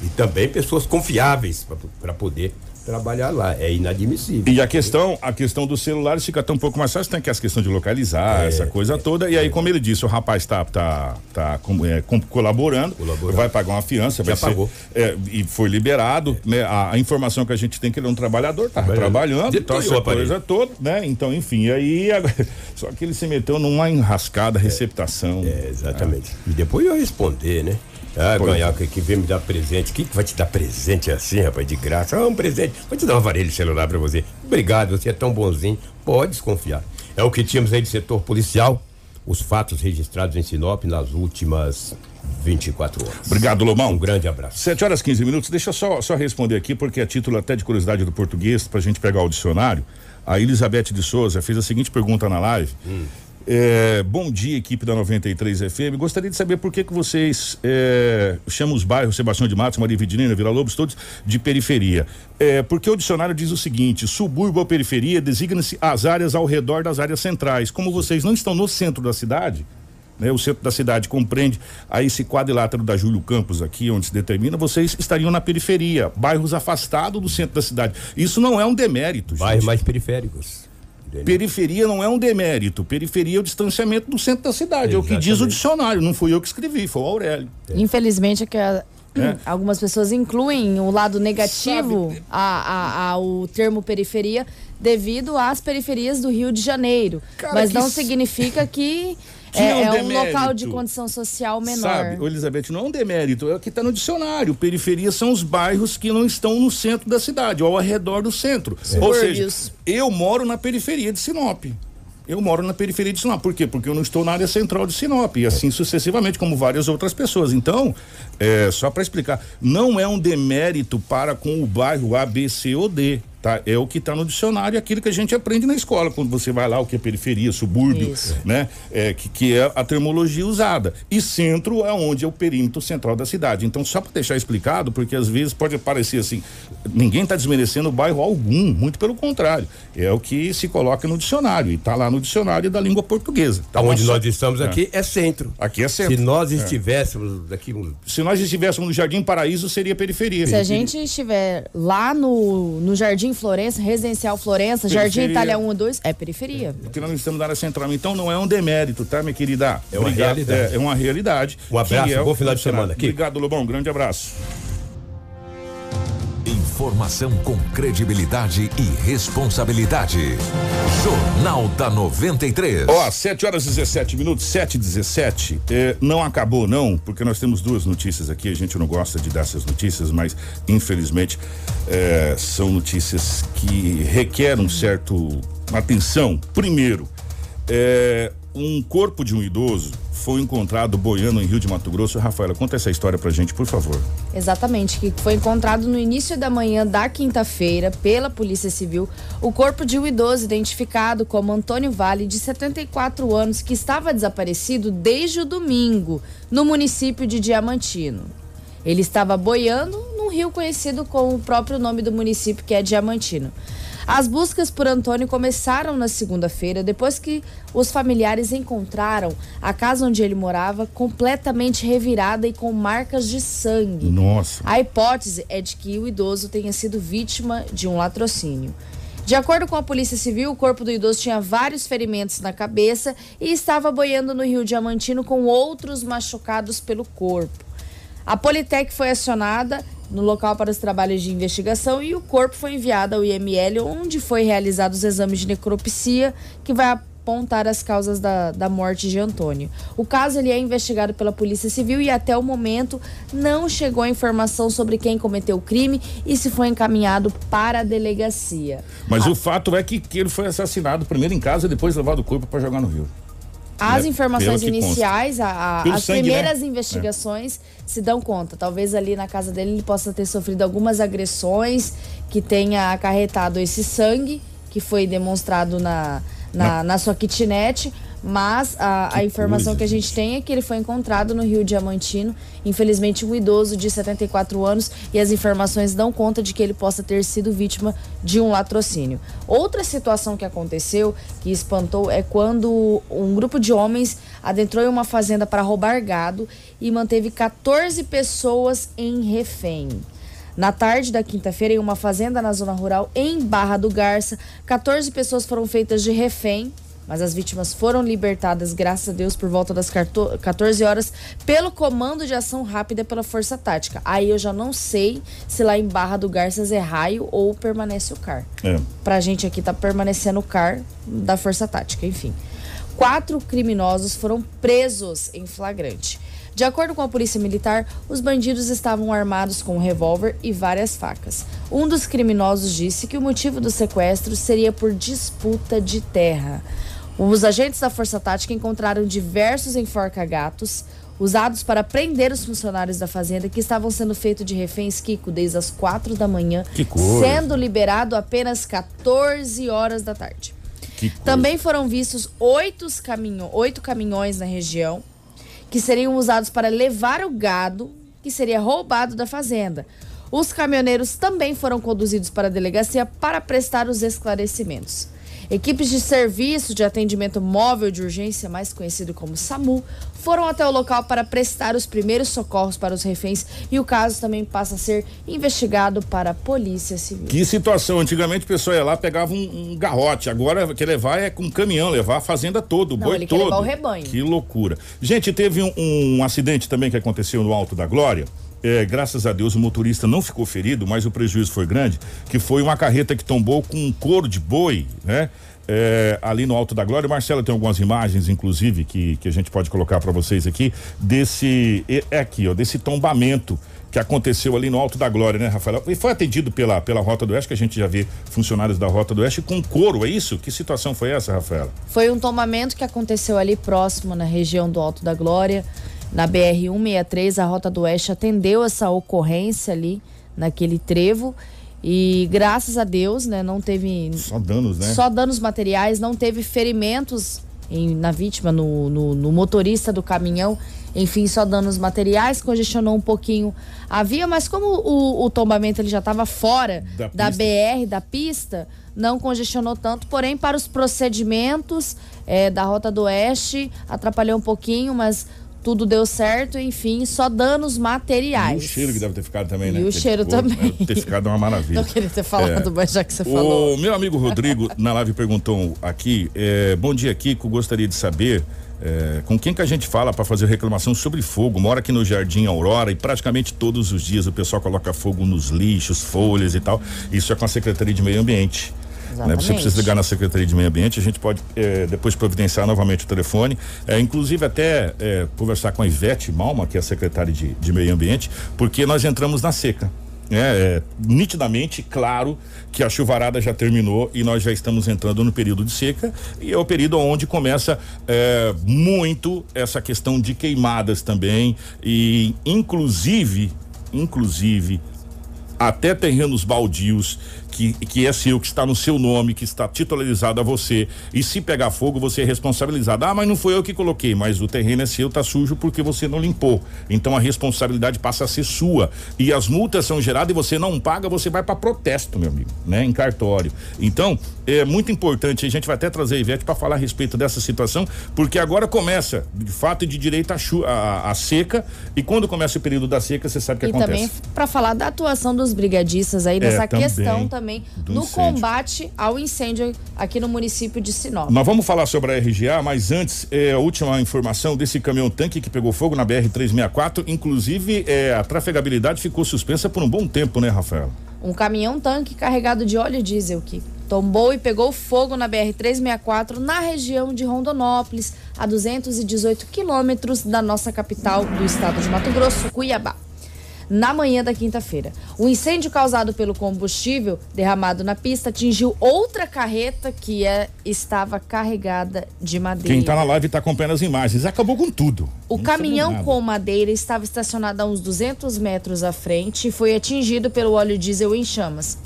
e também pessoas confiáveis para poder trabalhar lá. É inadmissível. E a questão, a questão dos celulares fica até um pouco mais fácil, tem que as questão de localizar, é, essa coisa é, toda. E aí, como ele disse, o rapaz tá, tá, tá é, colaborando, colaborando, vai pagar uma fiança, Já vai pagou. Ser, é, e foi liberado, né? A, a, informação que a gente tem é que ele é um trabalhador, tá trabalhando, trabalhando então essa coisa toda, né? Então, enfim, aí só que ele se meteu numa enrascada receptação. É, exatamente. E depois eu responder, né? Ah, ganhar, que, que vem me dar presente. Quem que vai te dar presente assim, rapaz, de graça? Ah, um presente. Vou te dar um aparelho celular pra você. Obrigado, você é tão bonzinho. Pode desconfiar. É o que tínhamos aí de setor policial. Os fatos registrados em Sinop nas últimas 24 horas. Obrigado, Lomão. Um grande abraço. 7 horas 15 minutos. Deixa eu só, só responder aqui, porque é título até de curiosidade do português, pra gente pegar o dicionário. A Elizabeth de Souza fez a seguinte pergunta na live. Hum. É, bom dia, equipe da 93 FM. Gostaria de saber por que, que vocês é, chamam os bairros Sebastião de Matos, Maria Vidinina, Vila Lobos, todos de periferia. É, porque o dicionário diz o seguinte: subúrbio ou periferia designa-se as áreas ao redor das áreas centrais. Como vocês não estão no centro da cidade, né, o centro da cidade compreende a esse quadrilátero da Júlio Campos aqui, onde se determina, vocês estariam na periferia, bairros afastados do centro da cidade. Isso não é um demérito. Bairros mais periféricos. Periferia não é um demérito. Periferia é o distanciamento do centro da cidade. Exatamente. É o que diz o dicionário. Não fui eu que escrevi, foi o Aurélio. É. Infelizmente é que a, é. algumas pessoas incluem o lado negativo a, a, ao termo periferia devido às periferias do Rio de Janeiro. Cara, mas não significa que é, é, um, é um local de condição social menor. Sabe, Elizabeth, não é um demérito, é o que está no dicionário. Periferia são os bairros que não estão no centro da cidade, ou ao redor do centro. É. Ou seja, eu moro na periferia de Sinop. Eu moro na periferia de Sinop. Por quê? Porque eu não estou na área central de Sinop. E assim sucessivamente, como várias outras pessoas. Então, é, só para explicar, não é um demérito para com o bairro A, B, C ou D. Tá? É o que está no dicionário, aquilo que a gente aprende na escola, quando você vai lá, o que é periferia, subúrbio, Isso. né? É, que, que é a termologia usada. E centro é onde é o perímetro central da cidade. Então, só para deixar explicado, porque às vezes pode parecer assim, ninguém está desmerecendo o bairro algum, muito pelo contrário. É o que se coloca no dicionário, e está lá no dicionário da língua portuguesa. Tá onde nós estamos aqui é. é. centro. Aqui é centro. Se nós é. estivéssemos aqui. Se nós estivéssemos no Jardim Paraíso, seria periferia. Se a gente estiver lá no, no Jardim Florença, Residencial Florença, periferia. Jardim Itália 1 e 2, é periferia. Porque nós estamos na área central. Então não é um demérito, tá, minha querida? É uma Obrigado. realidade. É, é, uma realidade. Um abraço, é bom final de semana aqui. Obrigado, Lobão. Um grande abraço. Informação com credibilidade e responsabilidade. Jornal da 93. Ó, 7 horas e 17 minutos, 7 e 17. É, não acabou, não, porque nós temos duas notícias aqui. A gente não gosta de dar essas notícias, mas infelizmente é, são notícias que requerem um certo atenção. Primeiro, é, um corpo de um idoso foi encontrado boiando em Rio de Mato Grosso. Rafaela, conta essa história pra gente, por favor. Exatamente, que foi encontrado no início da manhã da quinta-feira pela Polícia Civil o corpo de um idoso identificado como Antônio Vale, de 74 anos, que estava desaparecido desde o domingo, no município de Diamantino. Ele estava boiando num rio conhecido com o próprio nome do município, que é Diamantino. As buscas por Antônio começaram na segunda-feira, depois que os familiares encontraram a casa onde ele morava completamente revirada e com marcas de sangue. Nossa. A hipótese é de que o idoso tenha sido vítima de um latrocínio. De acordo com a Polícia Civil, o corpo do idoso tinha vários ferimentos na cabeça e estava boiando no Rio Diamantino com outros machucados pelo corpo. A Politec foi acionada no local para os trabalhos de investigação e o corpo foi enviado ao IML, onde foi realizados os exames de necropsia, que vai apontar as causas da, da morte de Antônio. O caso ele é investigado pela Polícia Civil e até o momento não chegou a informação sobre quem cometeu o crime e se foi encaminhado para a delegacia. Mas o fato é que, que ele foi assassinado primeiro em casa e depois levado o corpo para jogar no rio. As né? informações iniciais, a, a, as sangue, primeiras né? investigações é. se dão conta. Talvez ali na casa dele ele possa ter sofrido algumas agressões que tenha acarretado esse sangue que foi demonstrado na, na, na sua kitnet, mas a, a informação coisa, que a gente tem é que ele foi encontrado no Rio Diamantino, infelizmente um idoso de 74 anos, e as informações dão conta de que ele possa ter sido vítima de um latrocínio. Outra situação que aconteceu, que espantou, é quando um grupo de homens adentrou em uma fazenda para roubar gado e manteve 14 pessoas em refém. Na tarde da quinta-feira, em uma fazenda na zona rural em Barra do Garça, 14 pessoas foram feitas de refém mas as vítimas foram libertadas, graças a Deus, por volta das 14 horas, pelo Comando de Ação Rápida pela Força Tática. Aí eu já não sei se lá em Barra do Garças é raio ou permanece o CAR. É. Pra gente aqui tá permanecendo o CAR da Força Tática, enfim. Quatro criminosos foram presos em flagrante. De acordo com a polícia militar, os bandidos estavam armados com um revólver e várias facas. Um dos criminosos disse que o motivo do sequestro seria por disputa de terra. Os agentes da Força Tática encontraram diversos enforca-gatos usados para prender os funcionários da fazenda que estavam sendo feitos de reféns Kiko desde as quatro da manhã, sendo liberado apenas 14 horas da tarde. Também foram vistos oito, caminho, oito caminhões na região que seriam usados para levar o gado que seria roubado da fazenda. Os caminhoneiros também foram conduzidos para a delegacia para prestar os esclarecimentos. Equipes de serviço de atendimento móvel de urgência, mais conhecido como SAMU, foram até o local para prestar os primeiros socorros para os reféns e o caso também passa a ser investigado para a Polícia Civil. Que situação! Antigamente a pessoa ia lá, pegava um, um garrote, agora quer levar é com um caminhão, levar a fazenda toda, o Não, boi ele todo. Quer levar o rebanho. Que loucura. Gente, teve um, um acidente também que aconteceu no Alto da Glória. É, graças a Deus o motorista não ficou ferido, mas o prejuízo foi grande, que foi uma carreta que tombou com um couro de boi, né? É, ali no Alto da Glória. Marcela tem algumas imagens, inclusive, que, que a gente pode colocar para vocês aqui, desse. É aqui, ó, desse tombamento que aconteceu ali no Alto da Glória, né, Rafael? E foi atendido pela, pela Rota do Oeste, que a gente já vê funcionários da Rota do Oeste com couro, é isso? Que situação foi essa, Rafaela? Foi um tombamento que aconteceu ali próximo, na região do Alto da Glória na BR-163, a Rota do Oeste atendeu essa ocorrência ali naquele trevo. E graças a Deus, né, não teve. Só danos, né? Só danos materiais, não teve ferimentos em, na vítima, no, no, no, motorista do caminhão. Enfim, só danos materiais, congestionou um pouquinho a via, mas como o, o tombamento ele já estava fora da, da BR, da pista, não congestionou tanto. Porém, para os procedimentos é, da Rota do Oeste, atrapalhou um pouquinho, mas tudo deu certo, enfim, só danos materiais. E o cheiro que deve ter ficado também, né? E o cheiro também. Deve ter ficado uma maravilha. Não queria ter falado, é. mas já que você falou. O meu amigo Rodrigo, na live, perguntou aqui: é, Bom dia, Kiko. Gostaria de saber É, com quem que a gente fala para fazer reclamação sobre fogo? Mora aqui no Jardim Aurora e praticamente todos os dias o pessoal coloca fogo nos lixos, folhas e tal. Isso é com a Secretaria de Meio Ambiente. Né? Você precisa ligar na Secretaria de Meio Ambiente, a gente pode é, depois providenciar novamente o telefone, é, inclusive até é, conversar com a Ivete Malma, que é a secretária de, de Meio Ambiente, porque nós entramos na seca. É, é, nitidamente claro que a chuvarada já terminou e nós já estamos entrando no período de seca e é o período onde começa é, muito essa questão de queimadas também e inclusive inclusive até terrenos baldios que, que é seu, que está no seu nome, que está titularizado a você. E se pegar fogo, você é responsabilizado. Ah, mas não foi eu que coloquei, mas o terreno é seu, tá sujo porque você não limpou. Então a responsabilidade passa a ser sua. E as multas são geradas e você não paga, você vai para protesto, meu amigo, né? Em cartório. Então, é muito importante, a gente vai até trazer a Ivete para falar a respeito dessa situação, porque agora começa, de fato, de direito a, a, a seca, e quando começa o período da seca, você sabe o que e acontece. E também para falar da atuação dos brigadistas aí nessa é, questão também também no incêndio. combate ao incêndio aqui no município de Sinop. Nós vamos falar sobre a RGA, mas antes, é, a última informação desse caminhão tanque que pegou fogo na BR-364, inclusive é, a trafegabilidade ficou suspensa por um bom tempo, né, Rafael? Um caminhão tanque carregado de óleo diesel que tombou e pegou fogo na BR-364 na região de Rondonópolis, a 218 quilômetros da nossa capital do estado de Mato Grosso, Cuiabá na manhã da quinta-feira. O incêndio causado pelo combustível derramado na pista atingiu outra carreta que é, estava carregada de madeira. Quem está na live está acompanhando as imagens. Acabou com tudo. O Não caminhão com madeira estava estacionado a uns 200 metros à frente e foi atingido pelo óleo diesel em chamas.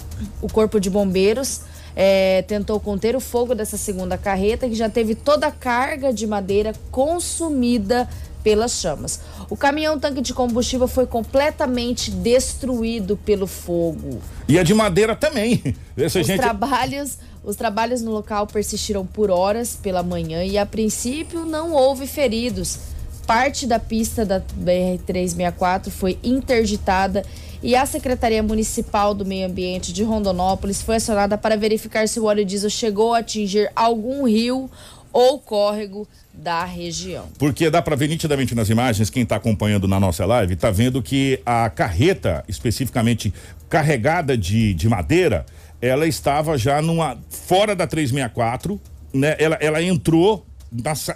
O corpo de bombeiros é, tentou conter o fogo dessa segunda carreta, que já teve toda a carga de madeira consumida pelas chamas. O caminhão tanque de combustível foi completamente destruído pelo fogo. E a de madeira também. Essa os gente... trabalhos, os trabalhos no local persistiram por horas pela manhã e a princípio não houve feridos. Parte da pista da BR 364 foi interditada e a Secretaria Municipal do Meio Ambiente de Rondonópolis foi acionada para verificar se o óleo diesel chegou a atingir algum rio ou córrego da região. Porque dá para ver nitidamente nas imagens, quem está acompanhando na nossa live, está vendo que a carreta, especificamente carregada de, de madeira, ela estava já numa fora da 364, né? Ela, ela entrou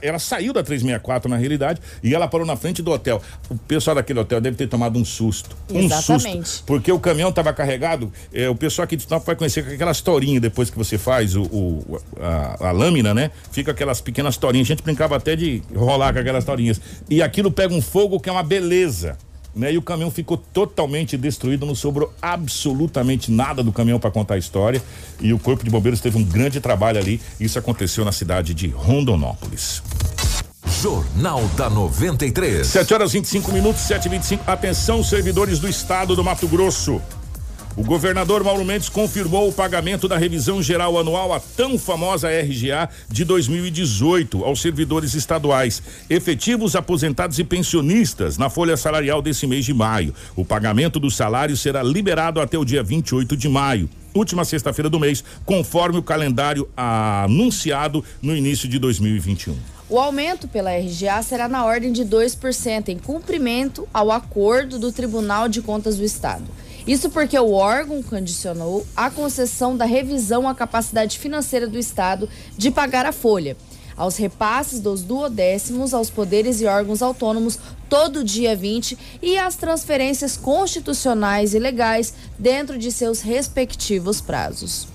ela saiu da 364 na realidade e ela parou na frente do hotel. O pessoal daquele hotel deve ter tomado um susto. Exatamente. Um susto. Porque o caminhão estava carregado. É, o pessoal aqui de Sinop vai conhecer aquelas torinhas depois que você faz o, o a, a, lâmina, né? Fica aquelas pequenas torinhas. A gente brincava até de rolar com aquelas torinhas. E aquilo pega um fogo que é uma beleza né? E o caminhão ficou totalmente destruído, não sobrou absolutamente nada do caminhão para contar a história. E o Corpo de Bombeiros teve um grande trabalho ali. Isso aconteceu na cidade de Rondonópolis. Jornal da 93. 7 horas 25 minutos, 7 e 25 Atenção, servidores do estado do Mato Grosso. O governador Mauro Mendes confirmou o pagamento da revisão geral anual, a tão famosa RGA, de 2018 aos servidores estaduais, efetivos, aposentados e pensionistas, na folha salarial desse mês de maio. O pagamento do salário será liberado até o dia 28 de maio última sexta-feira do mês, conforme o calendário anunciado no início de 2021. O aumento pela RGA será na ordem de 2%, em cumprimento ao acordo do Tribunal de Contas do Estado. Isso porque o órgão condicionou a concessão da revisão à capacidade financeira do Estado de pagar a folha, aos repasses dos duodécimos aos poderes e órgãos autônomos todo dia 20 e às transferências constitucionais e legais dentro de seus respectivos prazos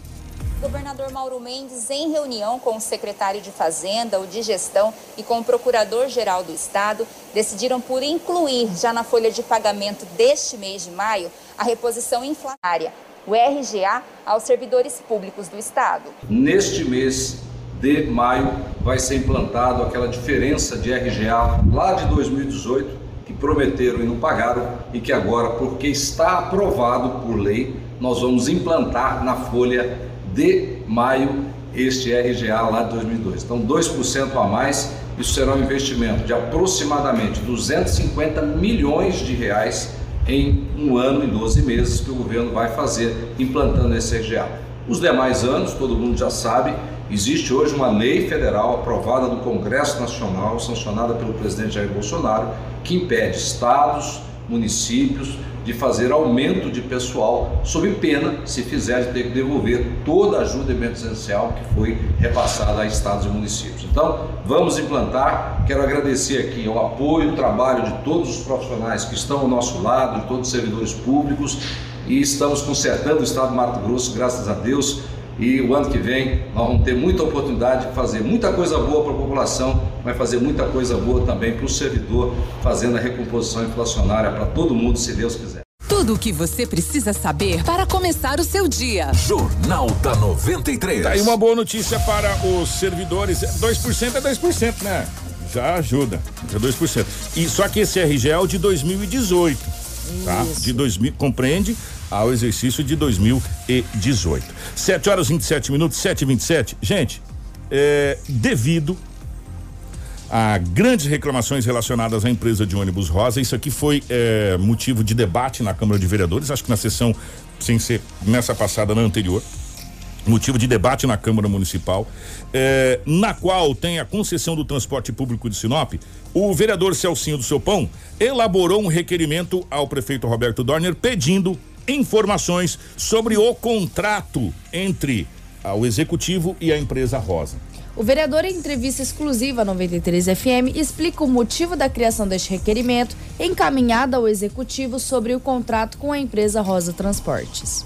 governador Mauro Mendes, em reunião com o secretário de Fazenda, o de Gestão e com o procurador-geral do Estado, decidiram por incluir já na folha de pagamento deste mês de maio a reposição inflacionária, o RGA, aos servidores públicos do Estado. Neste mês de maio vai ser implantado aquela diferença de RGA lá de 2018 que prometeram e não pagaram e que agora, porque está aprovado por lei, nós vamos implantar na folha de maio este RGA lá de 2002. Então, 2% a mais, isso será um investimento de aproximadamente 250 milhões de reais em um ano e 12 meses que o governo vai fazer implantando esse RGA. Os demais anos, todo mundo já sabe Existe hoje uma lei federal aprovada no Congresso Nacional, sancionada pelo presidente Jair Bolsonaro, que impede estados, municípios de fazer aumento de pessoal, sob pena, se fizer, de ter que devolver toda a ajuda emergencial que foi repassada a estados e municípios. Então, vamos implantar. Quero agradecer aqui o apoio, o trabalho de todos os profissionais que estão ao nosso lado, de todos os servidores públicos, e estamos consertando o estado do Mato Grosso, graças a Deus. E o ano que vem nós vamos ter muita oportunidade de fazer muita coisa boa para a população, mas fazer muita coisa boa também para o servidor, fazendo a recomposição inflacionária para todo mundo, se Deus quiser. Tudo o que você precisa saber para começar o seu dia. Jornal da 93. Tá aí uma boa notícia para os servidores. 2% é 2%, né? Já ajuda. Já 2%. E só que esse RG é o de 2018. Tá? De 2000, compreende? Ao exercício de 2018. 7 horas e 27 minutos, 7 e 27 Gente, é, devido a grandes reclamações relacionadas à empresa de ônibus Rosa. Isso aqui foi é, motivo de debate na Câmara de Vereadores, acho que na sessão, sem ser nessa passada, na anterior. Motivo de debate na Câmara Municipal, é, na qual tem a concessão do transporte público de Sinop. O vereador Celcinho do Seu Pão elaborou um requerimento ao prefeito Roberto Dorner pedindo informações sobre o contrato entre o executivo e a empresa Rosa. O vereador, em entrevista exclusiva à 93 FM, explica o motivo da criação deste requerimento encaminhado ao executivo sobre o contrato com a empresa Rosa Transportes.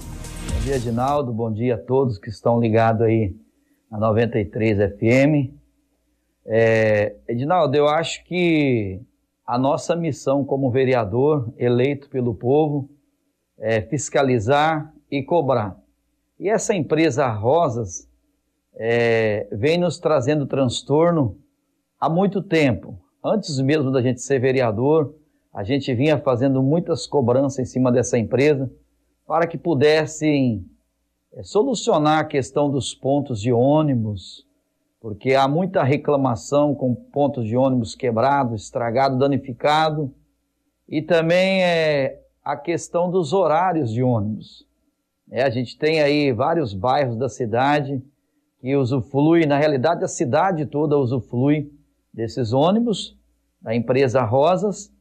Dia, Edinaldo. Bom dia a todos que estão ligados aí na 93 FM. É, Edinaldo, eu acho que a nossa missão como vereador eleito pelo povo é fiscalizar e cobrar. E essa empresa Rosas é, vem nos trazendo transtorno há muito tempo. Antes mesmo da gente ser vereador, a gente vinha fazendo muitas cobranças em cima dessa empresa para que pudessem é, solucionar a questão dos pontos de ônibus, porque há muita reclamação com pontos de ônibus quebrado, estragado, danificado, e também é, a questão dos horários de ônibus. É, a gente tem aí vários bairros da cidade que usufrui, na realidade a cidade toda usufrui desses ônibus da empresa Rosas.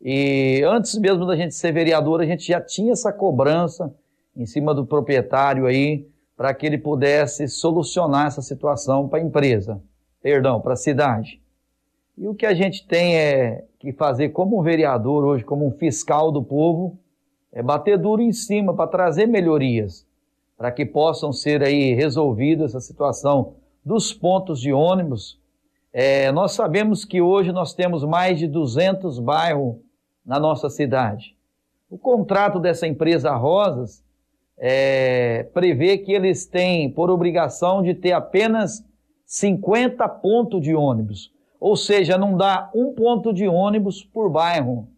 E antes mesmo da gente ser vereador, a gente já tinha essa cobrança em cima do proprietário aí para que ele pudesse solucionar essa situação para a empresa, perdão, para a cidade. E o que a gente tem é que fazer como um vereador hoje, como um fiscal do povo, é bater duro em cima para trazer melhorias para que possam ser aí resolvidas essa situação dos pontos de ônibus. É, nós sabemos que hoje nós temos mais de 200 bairros na nossa cidade. O contrato dessa empresa Rosas é, prevê que eles têm por obrigação de ter apenas 50 pontos de ônibus, ou seja, não dá um ponto de ônibus por bairro.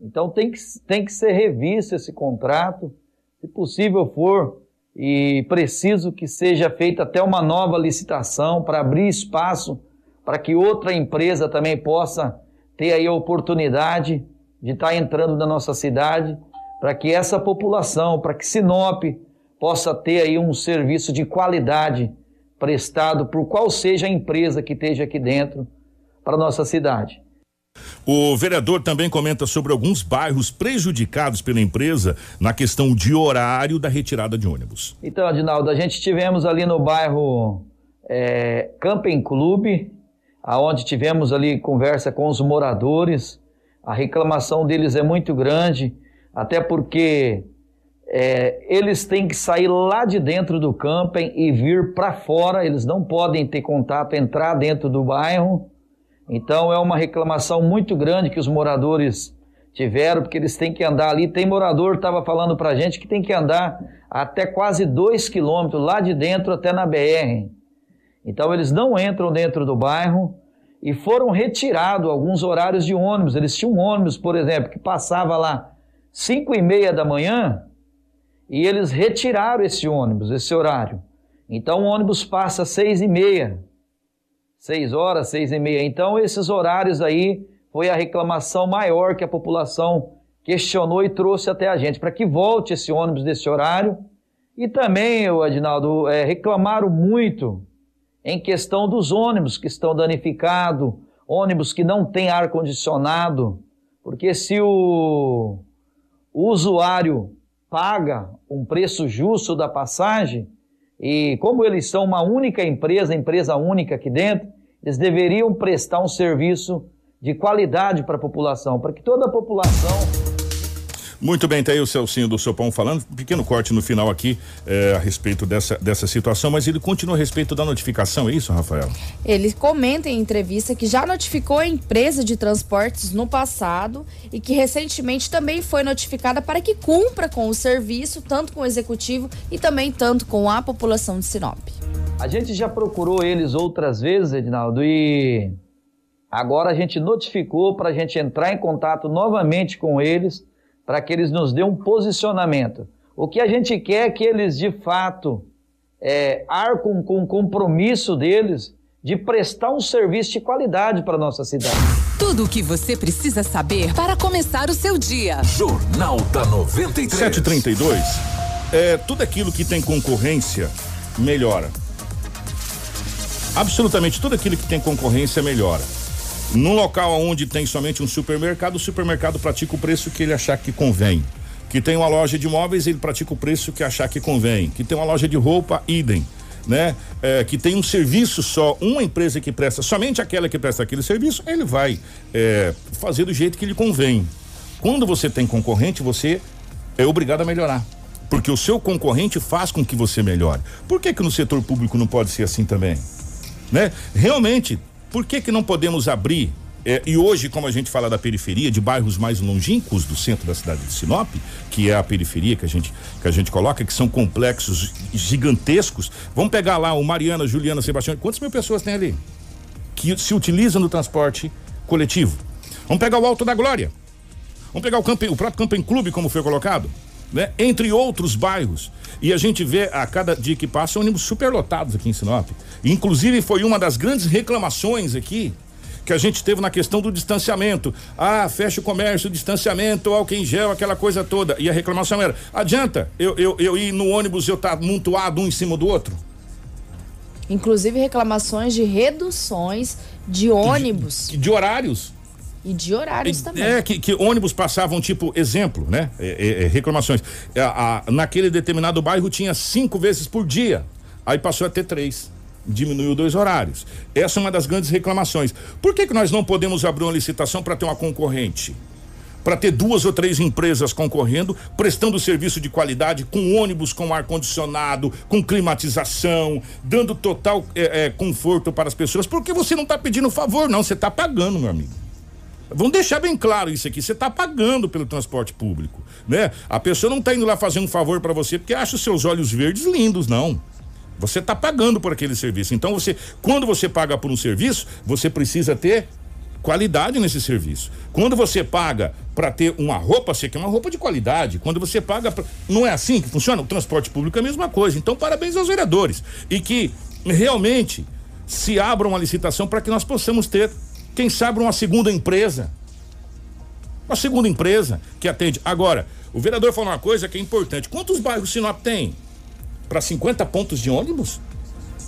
Então tem que, tem que ser revisto esse contrato se possível for, e preciso que seja feita até uma nova licitação para abrir espaço para que outra empresa também possa ter aí a oportunidade de estar entrando na nossa cidade, para que essa população, para que Sinop possa ter aí um serviço de qualidade prestado por qual seja a empresa que esteja aqui dentro para a nossa cidade. O vereador também comenta sobre alguns bairros prejudicados pela empresa na questão de horário da retirada de ônibus. Então, Adinaldo, a gente tivemos ali no bairro é, Camping Clube, aonde tivemos ali conversa com os moradores. A reclamação deles é muito grande, até porque é, eles têm que sair lá de dentro do camping e vir para fora, eles não podem ter contato, entrar dentro do bairro. Então é uma reclamação muito grande que os moradores tiveram, porque eles têm que andar ali. Tem morador estava falando para a gente que tem que andar até quase dois quilômetros lá de dentro até na BR. Então eles não entram dentro do bairro e foram retirados alguns horários de ônibus. Eles tinham um ônibus, por exemplo, que passava lá cinco e meia da manhã e eles retiraram esse ônibus, esse horário. Então o ônibus passa seis e meia seis horas, seis e meia. Então, esses horários aí foi a reclamação maior que a população questionou e trouxe até a gente, para que volte esse ônibus desse horário. E também, o Adinaldo, é, reclamaram muito em questão dos ônibus que estão danificados, ônibus que não tem ar condicionado, porque se o, o usuário paga um preço justo da passagem, e como eles são uma única empresa, empresa única aqui dentro, eles deveriam prestar um serviço de qualidade para a população, para que toda a população muito bem, tá aí o Celcinho do Sopão falando, pequeno corte no final aqui é, a respeito dessa, dessa situação, mas ele continua a respeito da notificação, é isso, Rafael? Ele comenta em entrevista que já notificou a empresa de transportes no passado e que recentemente também foi notificada para que cumpra com o serviço, tanto com o executivo e também tanto com a população de Sinop. A gente já procurou eles outras vezes, Edinaldo, e agora a gente notificou para a gente entrar em contato novamente com eles para que eles nos dêem um posicionamento. O que a gente quer é que eles, de fato, é, arcam com o compromisso deles de prestar um serviço de qualidade para nossa cidade. Tudo o que você precisa saber para começar o seu dia. Jornal da 93. 732. É, tudo aquilo que tem concorrência melhora. Absolutamente tudo aquilo que tem concorrência melhora. Num local onde tem somente um supermercado, o supermercado pratica o preço que ele achar que convém. Que tem uma loja de móveis, ele pratica o preço que achar que convém. Que tem uma loja de roupa, idem. Né? É, que tem um serviço só, uma empresa que presta, somente aquela que presta aquele serviço, ele vai é, fazer do jeito que lhe convém. Quando você tem concorrente, você é obrigado a melhorar. Porque o seu concorrente faz com que você melhore. Por que que no setor público não pode ser assim também? Né? Realmente, por que que não podemos abrir é, e hoje, como a gente fala da periferia, de bairros mais longínquos do centro da cidade de Sinop, que é a periferia que a gente, que a gente coloca, que são complexos gigantescos. Vamos pegar lá o Mariana, Juliana, Sebastião. Quantas mil pessoas tem ali? Que se utilizam no transporte coletivo. Vamos pegar o Alto da Glória. Vamos pegar o, camping, o próprio Camping Clube, como foi colocado. Né? Entre outros bairros. E a gente vê a cada dia que passa ônibus superlotados aqui em Sinop. Inclusive foi uma das grandes reclamações aqui que a gente teve na questão do distanciamento. Ah, fecha o comércio, distanciamento, álcool em gel, aquela coisa toda. E a reclamação era: adianta eu, eu, eu ir no ônibus eu estar tá montuado um em cima do outro? Inclusive reclamações de reduções de ônibus. De, de horários. E de horários é, também. É, que, que, ônibus passavam, tipo, exemplo, né? É, é, é reclamações. É, a, naquele determinado bairro tinha cinco vezes por dia. Aí passou a ter três. Diminuiu dois horários. Essa é uma das grandes reclamações. Por que, que nós não podemos abrir uma licitação para ter uma concorrente? Para ter duas ou três empresas concorrendo, prestando serviço de qualidade, com ônibus com ar-condicionado, com climatização, dando total é, conforto para as pessoas. Porque você não está pedindo favor, não, você está pagando, meu amigo. Vamos deixar bem claro isso aqui. Você está pagando pelo transporte público, né? A pessoa não está indo lá fazer um favor para você porque acha os seus olhos verdes lindos, não. Você está pagando por aquele serviço. Então você, quando você paga por um serviço, você precisa ter qualidade nesse serviço. Quando você paga para ter uma roupa, você quer uma roupa de qualidade. Quando você paga, pra... não é assim que funciona. O transporte público é a mesma coisa. Então parabéns aos vereadores e que realmente se abra uma licitação para que nós possamos ter quem sabe uma segunda empresa. Uma segunda empresa que atende. Agora, o vereador falou uma coisa que é importante. Quantos bairros Sinop tem? Para 50 pontos de ônibus?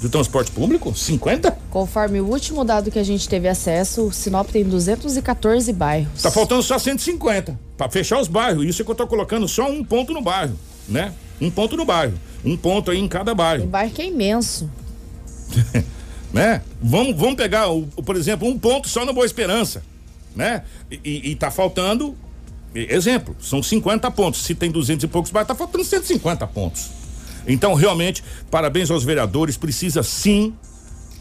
Do transporte público? 50? Conforme o último dado que a gente teve acesso, o Sinop tem 214 bairros. Tá faltando só 150 para fechar os bairros. Isso é que eu tô colocando só um ponto no bairro, né? Um ponto no bairro. Um ponto aí em cada bairro. O bairro que é imenso. né? Vamos, vamos pegar, o, por exemplo, um ponto só no Boa Esperança, né? E, e tá faltando, exemplo, são 50 pontos. Se tem 200 e poucos bairros, tá faltando 150 pontos. Então, realmente, parabéns aos vereadores. Precisa sim,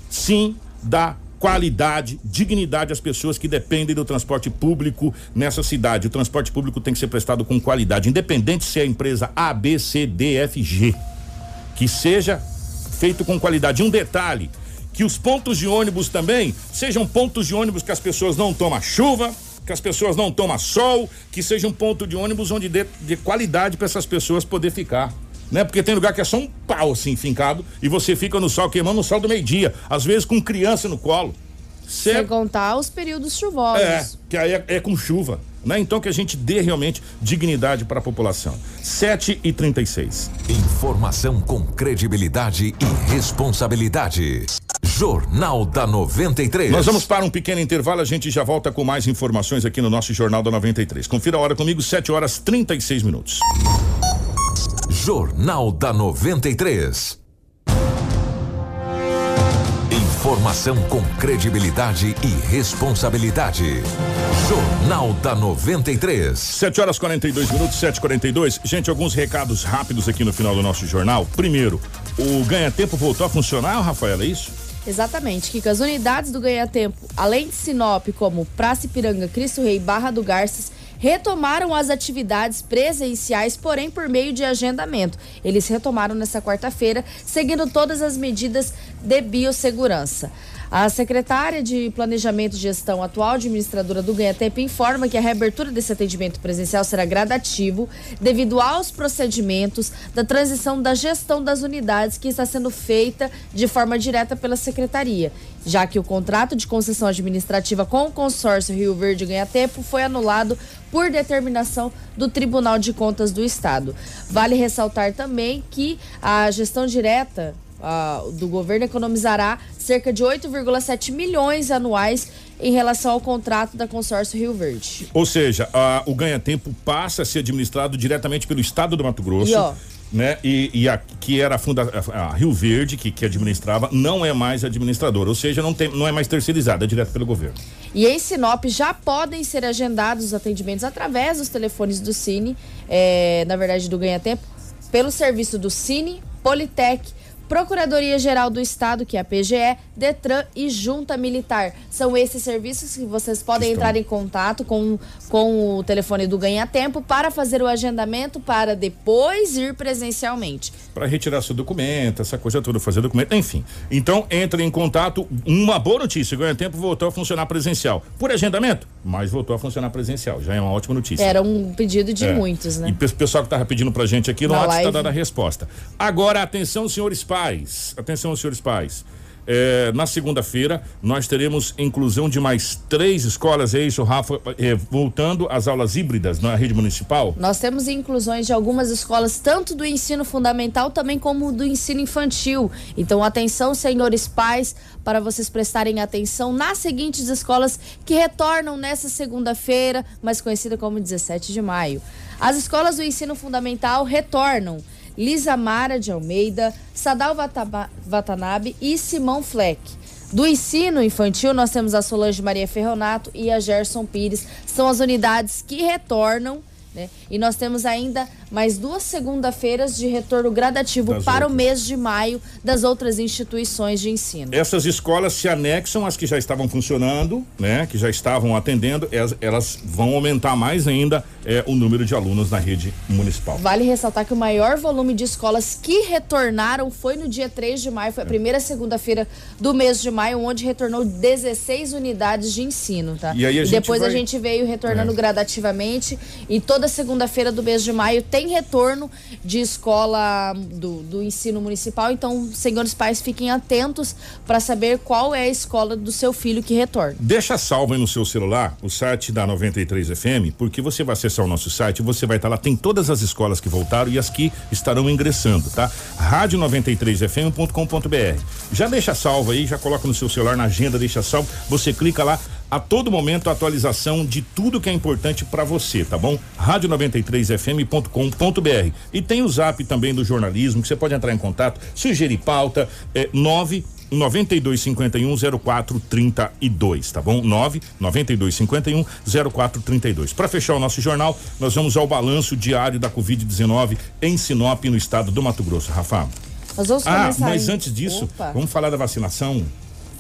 sim, dar qualidade, dignidade às pessoas que dependem do transporte público nessa cidade. O transporte público tem que ser prestado com qualidade, independente se é a empresa A, B, C, D, F, G. Que seja feito com qualidade. Um detalhe: que os pontos de ônibus também sejam pontos de ônibus que as pessoas não tomam chuva, que as pessoas não tomam sol, que seja um ponto de ônibus onde dê, de qualidade para essas pessoas poder ficar. Né? Porque tem lugar que é só um pau assim fincado e você fica no sol queimando o sol do meio-dia, às vezes com criança no colo. Sem contar os períodos chuvosos. É, que aí é, é com chuva. Né? Então que a gente dê realmente dignidade para a população. 7 e 36 Informação com credibilidade e responsabilidade. Jornal da 93. Nós vamos para um pequeno intervalo, a gente já volta com mais informações aqui no nosso Jornal da 93. Confira a hora comigo, 7 horas 36 minutos. Jornal da 93. Informação com credibilidade e responsabilidade. Jornal da 93. 7 horas 42 minutos, 7h42. Gente, alguns recados rápidos aqui no final do nosso jornal. Primeiro, o ganha-tempo voltou a funcionar, Rafael, é isso? Exatamente, Kika. As unidades do Ganha Tempo, além de Sinop, como Praça Ipiranga, Cristo Rei, Barra do Garças, retomaram as atividades presenciais, porém por meio de agendamento. Eles retomaram nessa quarta-feira, seguindo todas as medidas de biossegurança. A secretária de Planejamento e Gestão, atual administradora do Ganha Tempo, informa que a reabertura desse atendimento presencial será gradativo devido aos procedimentos da transição da gestão das unidades que está sendo feita de forma direta pela secretaria, já que o contrato de concessão administrativa com o consórcio Rio Verde Ganha Tempo foi anulado por determinação do Tribunal de Contas do Estado. Vale ressaltar também que a gestão direta uh, do governo economizará cerca de 8,7 milhões anuais em relação ao contrato da consórcio Rio Verde. Ou seja, uh, o ganha-tempo passa a ser administrado diretamente pelo Estado do Mato Grosso. E, ó, né? E, e a, que era a, funda, a, a Rio Verde, que, que administrava, não é mais administradora, ou seja, não, tem, não é mais terceirizada, é direto pelo governo. E em Sinop já podem ser agendados os atendimentos através dos telefones do Cine, é, na verdade do Ganha Tempo, pelo serviço do Cine, Politec, Procuradoria-Geral do Estado, que é a PGE, Detran e Junta Militar. São esses serviços que vocês podem Estão. entrar em contato com, com o telefone do Ganha Tempo para fazer o agendamento para depois ir presencialmente. Para retirar seu documento, essa coisa toda, fazer documento, enfim. Então, entre em contato. Uma boa notícia: Ganha Tempo voltou a funcionar presencial. Por agendamento, mas voltou a funcionar presencial. Já é uma ótima notícia. Era um pedido de é. muitos, né? E o pessoal que estava pedindo pra gente aqui no WhatsApp está dando a resposta. Agora, atenção, senhores pais pais, atenção, senhores pais. É, na segunda-feira, nós teremos inclusão de mais três escolas, é isso, Rafa? É, voltando às aulas híbridas na rede municipal? Nós temos inclusões de algumas escolas, tanto do ensino fundamental também como do ensino infantil. Então, atenção, senhores pais, para vocês prestarem atenção nas seguintes escolas que retornam nessa segunda-feira, mais conhecida como 17 de maio. As escolas do ensino fundamental retornam. Lisa Mara de Almeida, Sadal Watanabe e Simão Fleck. Do ensino infantil, nós temos a Solange Maria Ferronato e a Gerson Pires. São as unidades que retornam né? E nós temos ainda mais duas segunda-feiras de retorno gradativo das para outras. o mês de maio das outras instituições de ensino. Essas escolas se anexam às que já estavam funcionando, né? Que já estavam atendendo, elas, elas vão aumentar mais ainda é, o número de alunos na rede municipal. Vale ressaltar que o maior volume de escolas que retornaram foi no dia 3 de maio, foi a é. primeira segunda-feira do mês de maio, onde retornou 16 unidades de ensino, tá? E, aí a e depois vai... a gente veio retornando é. gradativamente e toda segunda-feira do mês de maio tem retorno de escola do, do ensino municipal. Então, senhores pais, fiquem atentos para saber qual é a escola do seu filho que retorna. Deixa salvo aí no seu celular o site da 93 FM, porque você vai acessar o nosso site, você vai estar lá, tem todas as escolas que voltaram e as que estarão ingressando, tá? rádio93fm.com.br. Já deixa salvo aí, já coloca no seu celular na agenda, deixa salvo, você clica lá, a todo momento atualização de tudo que é importante para você, tá bom? rádio93fm.com.br. E tem o zap também do jornalismo, que você pode entrar em contato, sugerir pauta, é 9 9251 0432, tá bom? 9 9251 0432. Para fechar o nosso jornal, nós vamos ao balanço diário da Covid-19 em Sinop, no estado do Mato Grosso. Rafa. Nós vamos ah, mas antes disso, Opa. vamos falar da vacinação.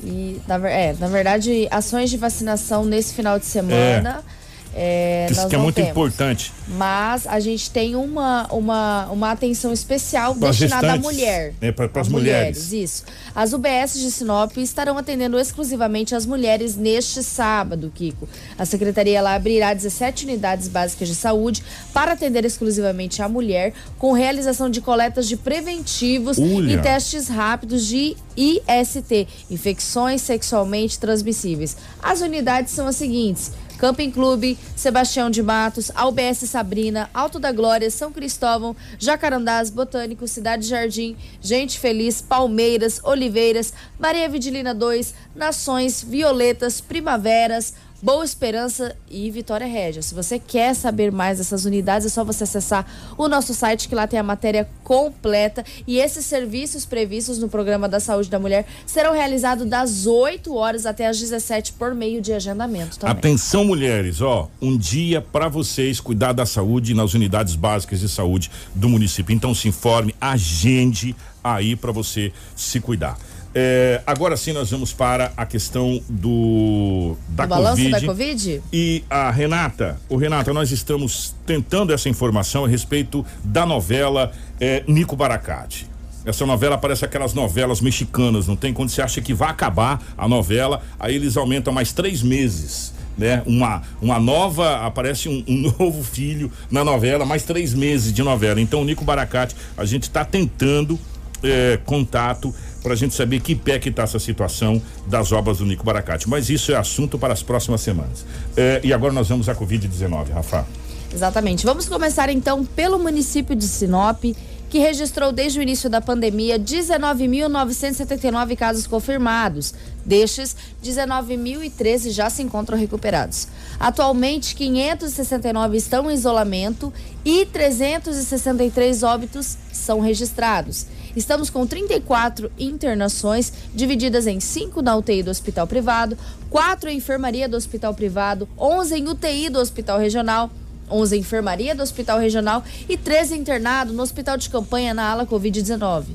E, na, é, na verdade, ações de vacinação nesse final de semana. É é, Isso que é muito temos. importante. Mas a gente tem uma, uma, uma atenção especial pra destinada à mulher. É, para as mulheres. mulheres. Isso. As UBS de Sinop estarão atendendo exclusivamente as mulheres neste sábado, Kiko. A secretaria ela abrirá 17 unidades básicas de saúde para atender exclusivamente a mulher, com realização de coletas de preventivos e testes rápidos de IST, infecções sexualmente transmissíveis. As unidades são as seguintes: Camping Clube, Sebastião de Matos, AUBS Sabrina, Alto da Glória, São Cristóvão, Jacarandás, Botânico, Cidade Jardim, Gente Feliz, Palmeiras, Oliveiras, Maria Vidilina 2, Nações, Violetas, Primaveras, Boa Esperança e Vitória Régia. Se você quer saber mais dessas unidades, é só você acessar o nosso site, que lá tem a matéria completa. E esses serviços previstos no Programa da Saúde da Mulher serão realizados das 8 horas até as 17 por meio de agendamento. Também. Atenção, mulheres, ó, um dia para vocês cuidar da saúde nas unidades básicas de saúde do município. Então se informe, agende aí para você se cuidar. É, agora sim nós vamos para a questão do da o balanço COVID. da Covid? E a Renata, o Renata, nós estamos tentando essa informação a respeito da novela é, Nico Baracate. Essa novela parece aquelas novelas mexicanas, não tem? Quando você acha que vai acabar a novela, aí eles aumentam mais três meses. Né? Uma, uma nova, aparece um, um novo filho na novela, mais três meses de novela. Então, o Nico Baracate, a gente está tentando é, contato para a gente saber que pé que está essa situação das obras do Nico Baracate. Mas isso é assunto para as próximas semanas. É, e agora nós vamos à Covid-19, Rafa. Exatamente. Vamos começar então pelo município de Sinop, que registrou desde o início da pandemia 19.979 casos confirmados. Destes, 19.013 já se encontram recuperados. Atualmente, 569 estão em isolamento e 363 óbitos são registrados. Estamos com 34 internações, divididas em 5 na UTI do hospital privado, 4 em enfermaria do hospital privado, 11 em UTI do hospital regional, 11 em enfermaria do hospital regional e 13 internados no hospital de campanha na ala Covid-19.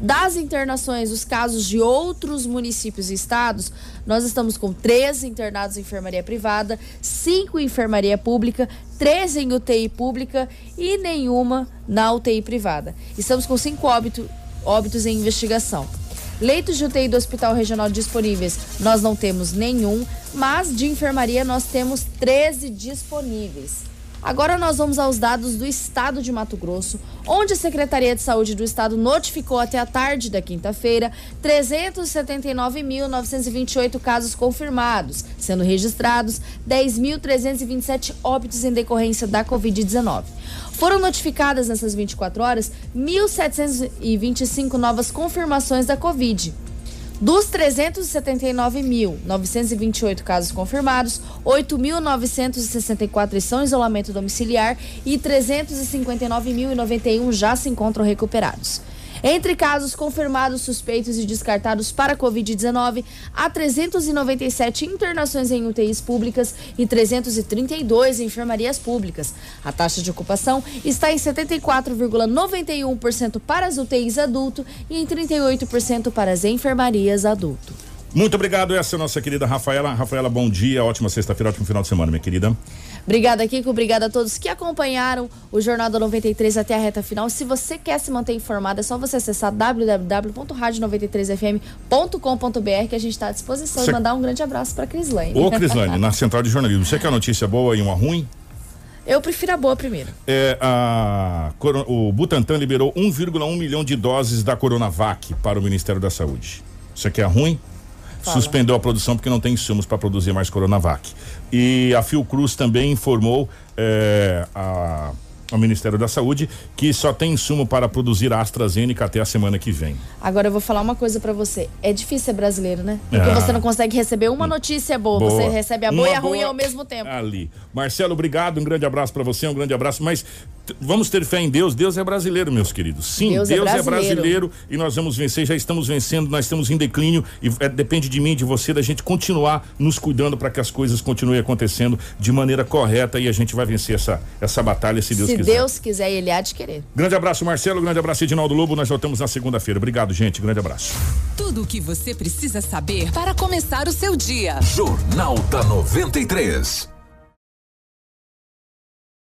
Das internações, os casos de outros municípios e estados, nós estamos com 13 internados em enfermaria privada, 5 em enfermaria pública, 13 em UTI pública e nenhuma na UTI privada. Estamos com 5 óbito, óbitos em investigação. Leitos de UTI do Hospital Regional disponíveis, nós não temos nenhum, mas de enfermaria nós temos 13 disponíveis. Agora nós vamos aos dados do estado de Mato Grosso, onde a Secretaria de Saúde do estado notificou até a tarde da quinta-feira 379.928 casos confirmados, sendo registrados 10.327 óbitos em decorrência da Covid-19. Foram notificadas nessas 24 horas 1.725 novas confirmações da Covid. Dos 379.928 casos confirmados, 8.964 estão em isolamento domiciliar e 359.091 já se encontram recuperados. Entre casos confirmados, suspeitos e descartados para Covid-19, há 397 internações em UTIs públicas e 332 em enfermarias públicas. A taxa de ocupação está em 74,91% para as UTIs adulto e em 38% para as enfermarias adulto. Muito obrigado, essa é a nossa querida Rafaela. Rafaela, bom dia, ótima sexta-feira, ótimo final de semana, minha querida. Obrigada, Kiko. Obrigada a todos que acompanharam o Jornal da 93 até a reta final. Se você quer se manter informado, é só você acessar www.radio93fm.com.br que a gente está à disposição Cê... e mandar um grande abraço para Crislane. Ô, Crislane, na Central de Jornalismo, você quer a notícia boa e uma ruim? Eu prefiro a boa primeiro. É, a, o Butantan liberou 1,1 milhão de doses da Coronavac para o Ministério da Saúde. Você quer a ruim? Fala. Suspendeu a produção porque não tem insumos para produzir mais Coronavac. E a Fiocruz também informou é, a ao Ministério da Saúde que só tem insumo para produzir a AstraZeneca até a semana que vem. Agora eu vou falar uma coisa para você. É difícil ser brasileiro, né? Porque ah. você não consegue receber uma notícia boa, boa. você recebe a boa uma e a ruim ao mesmo tempo. Ali. Marcelo, obrigado, um grande abraço para você, um grande abraço, mas vamos ter fé em Deus. Deus é brasileiro, meus queridos. Sim, Deus, Deus é, brasileiro. é, brasileiro. e nós vamos vencer. Já estamos vencendo, nós estamos em declínio e é, depende de mim, de você, da gente continuar nos cuidando para que as coisas continuem acontecendo de maneira correta e a gente vai vencer essa, essa batalha, se Deus se quiser. Se Deus quiser, ele há de querer. Grande abraço, Marcelo. Grande abraço, Edinaldo Lobo. Nós voltamos na segunda-feira. Obrigado, gente. Grande abraço. Tudo o que você precisa saber para começar o seu dia. Jornal da 93.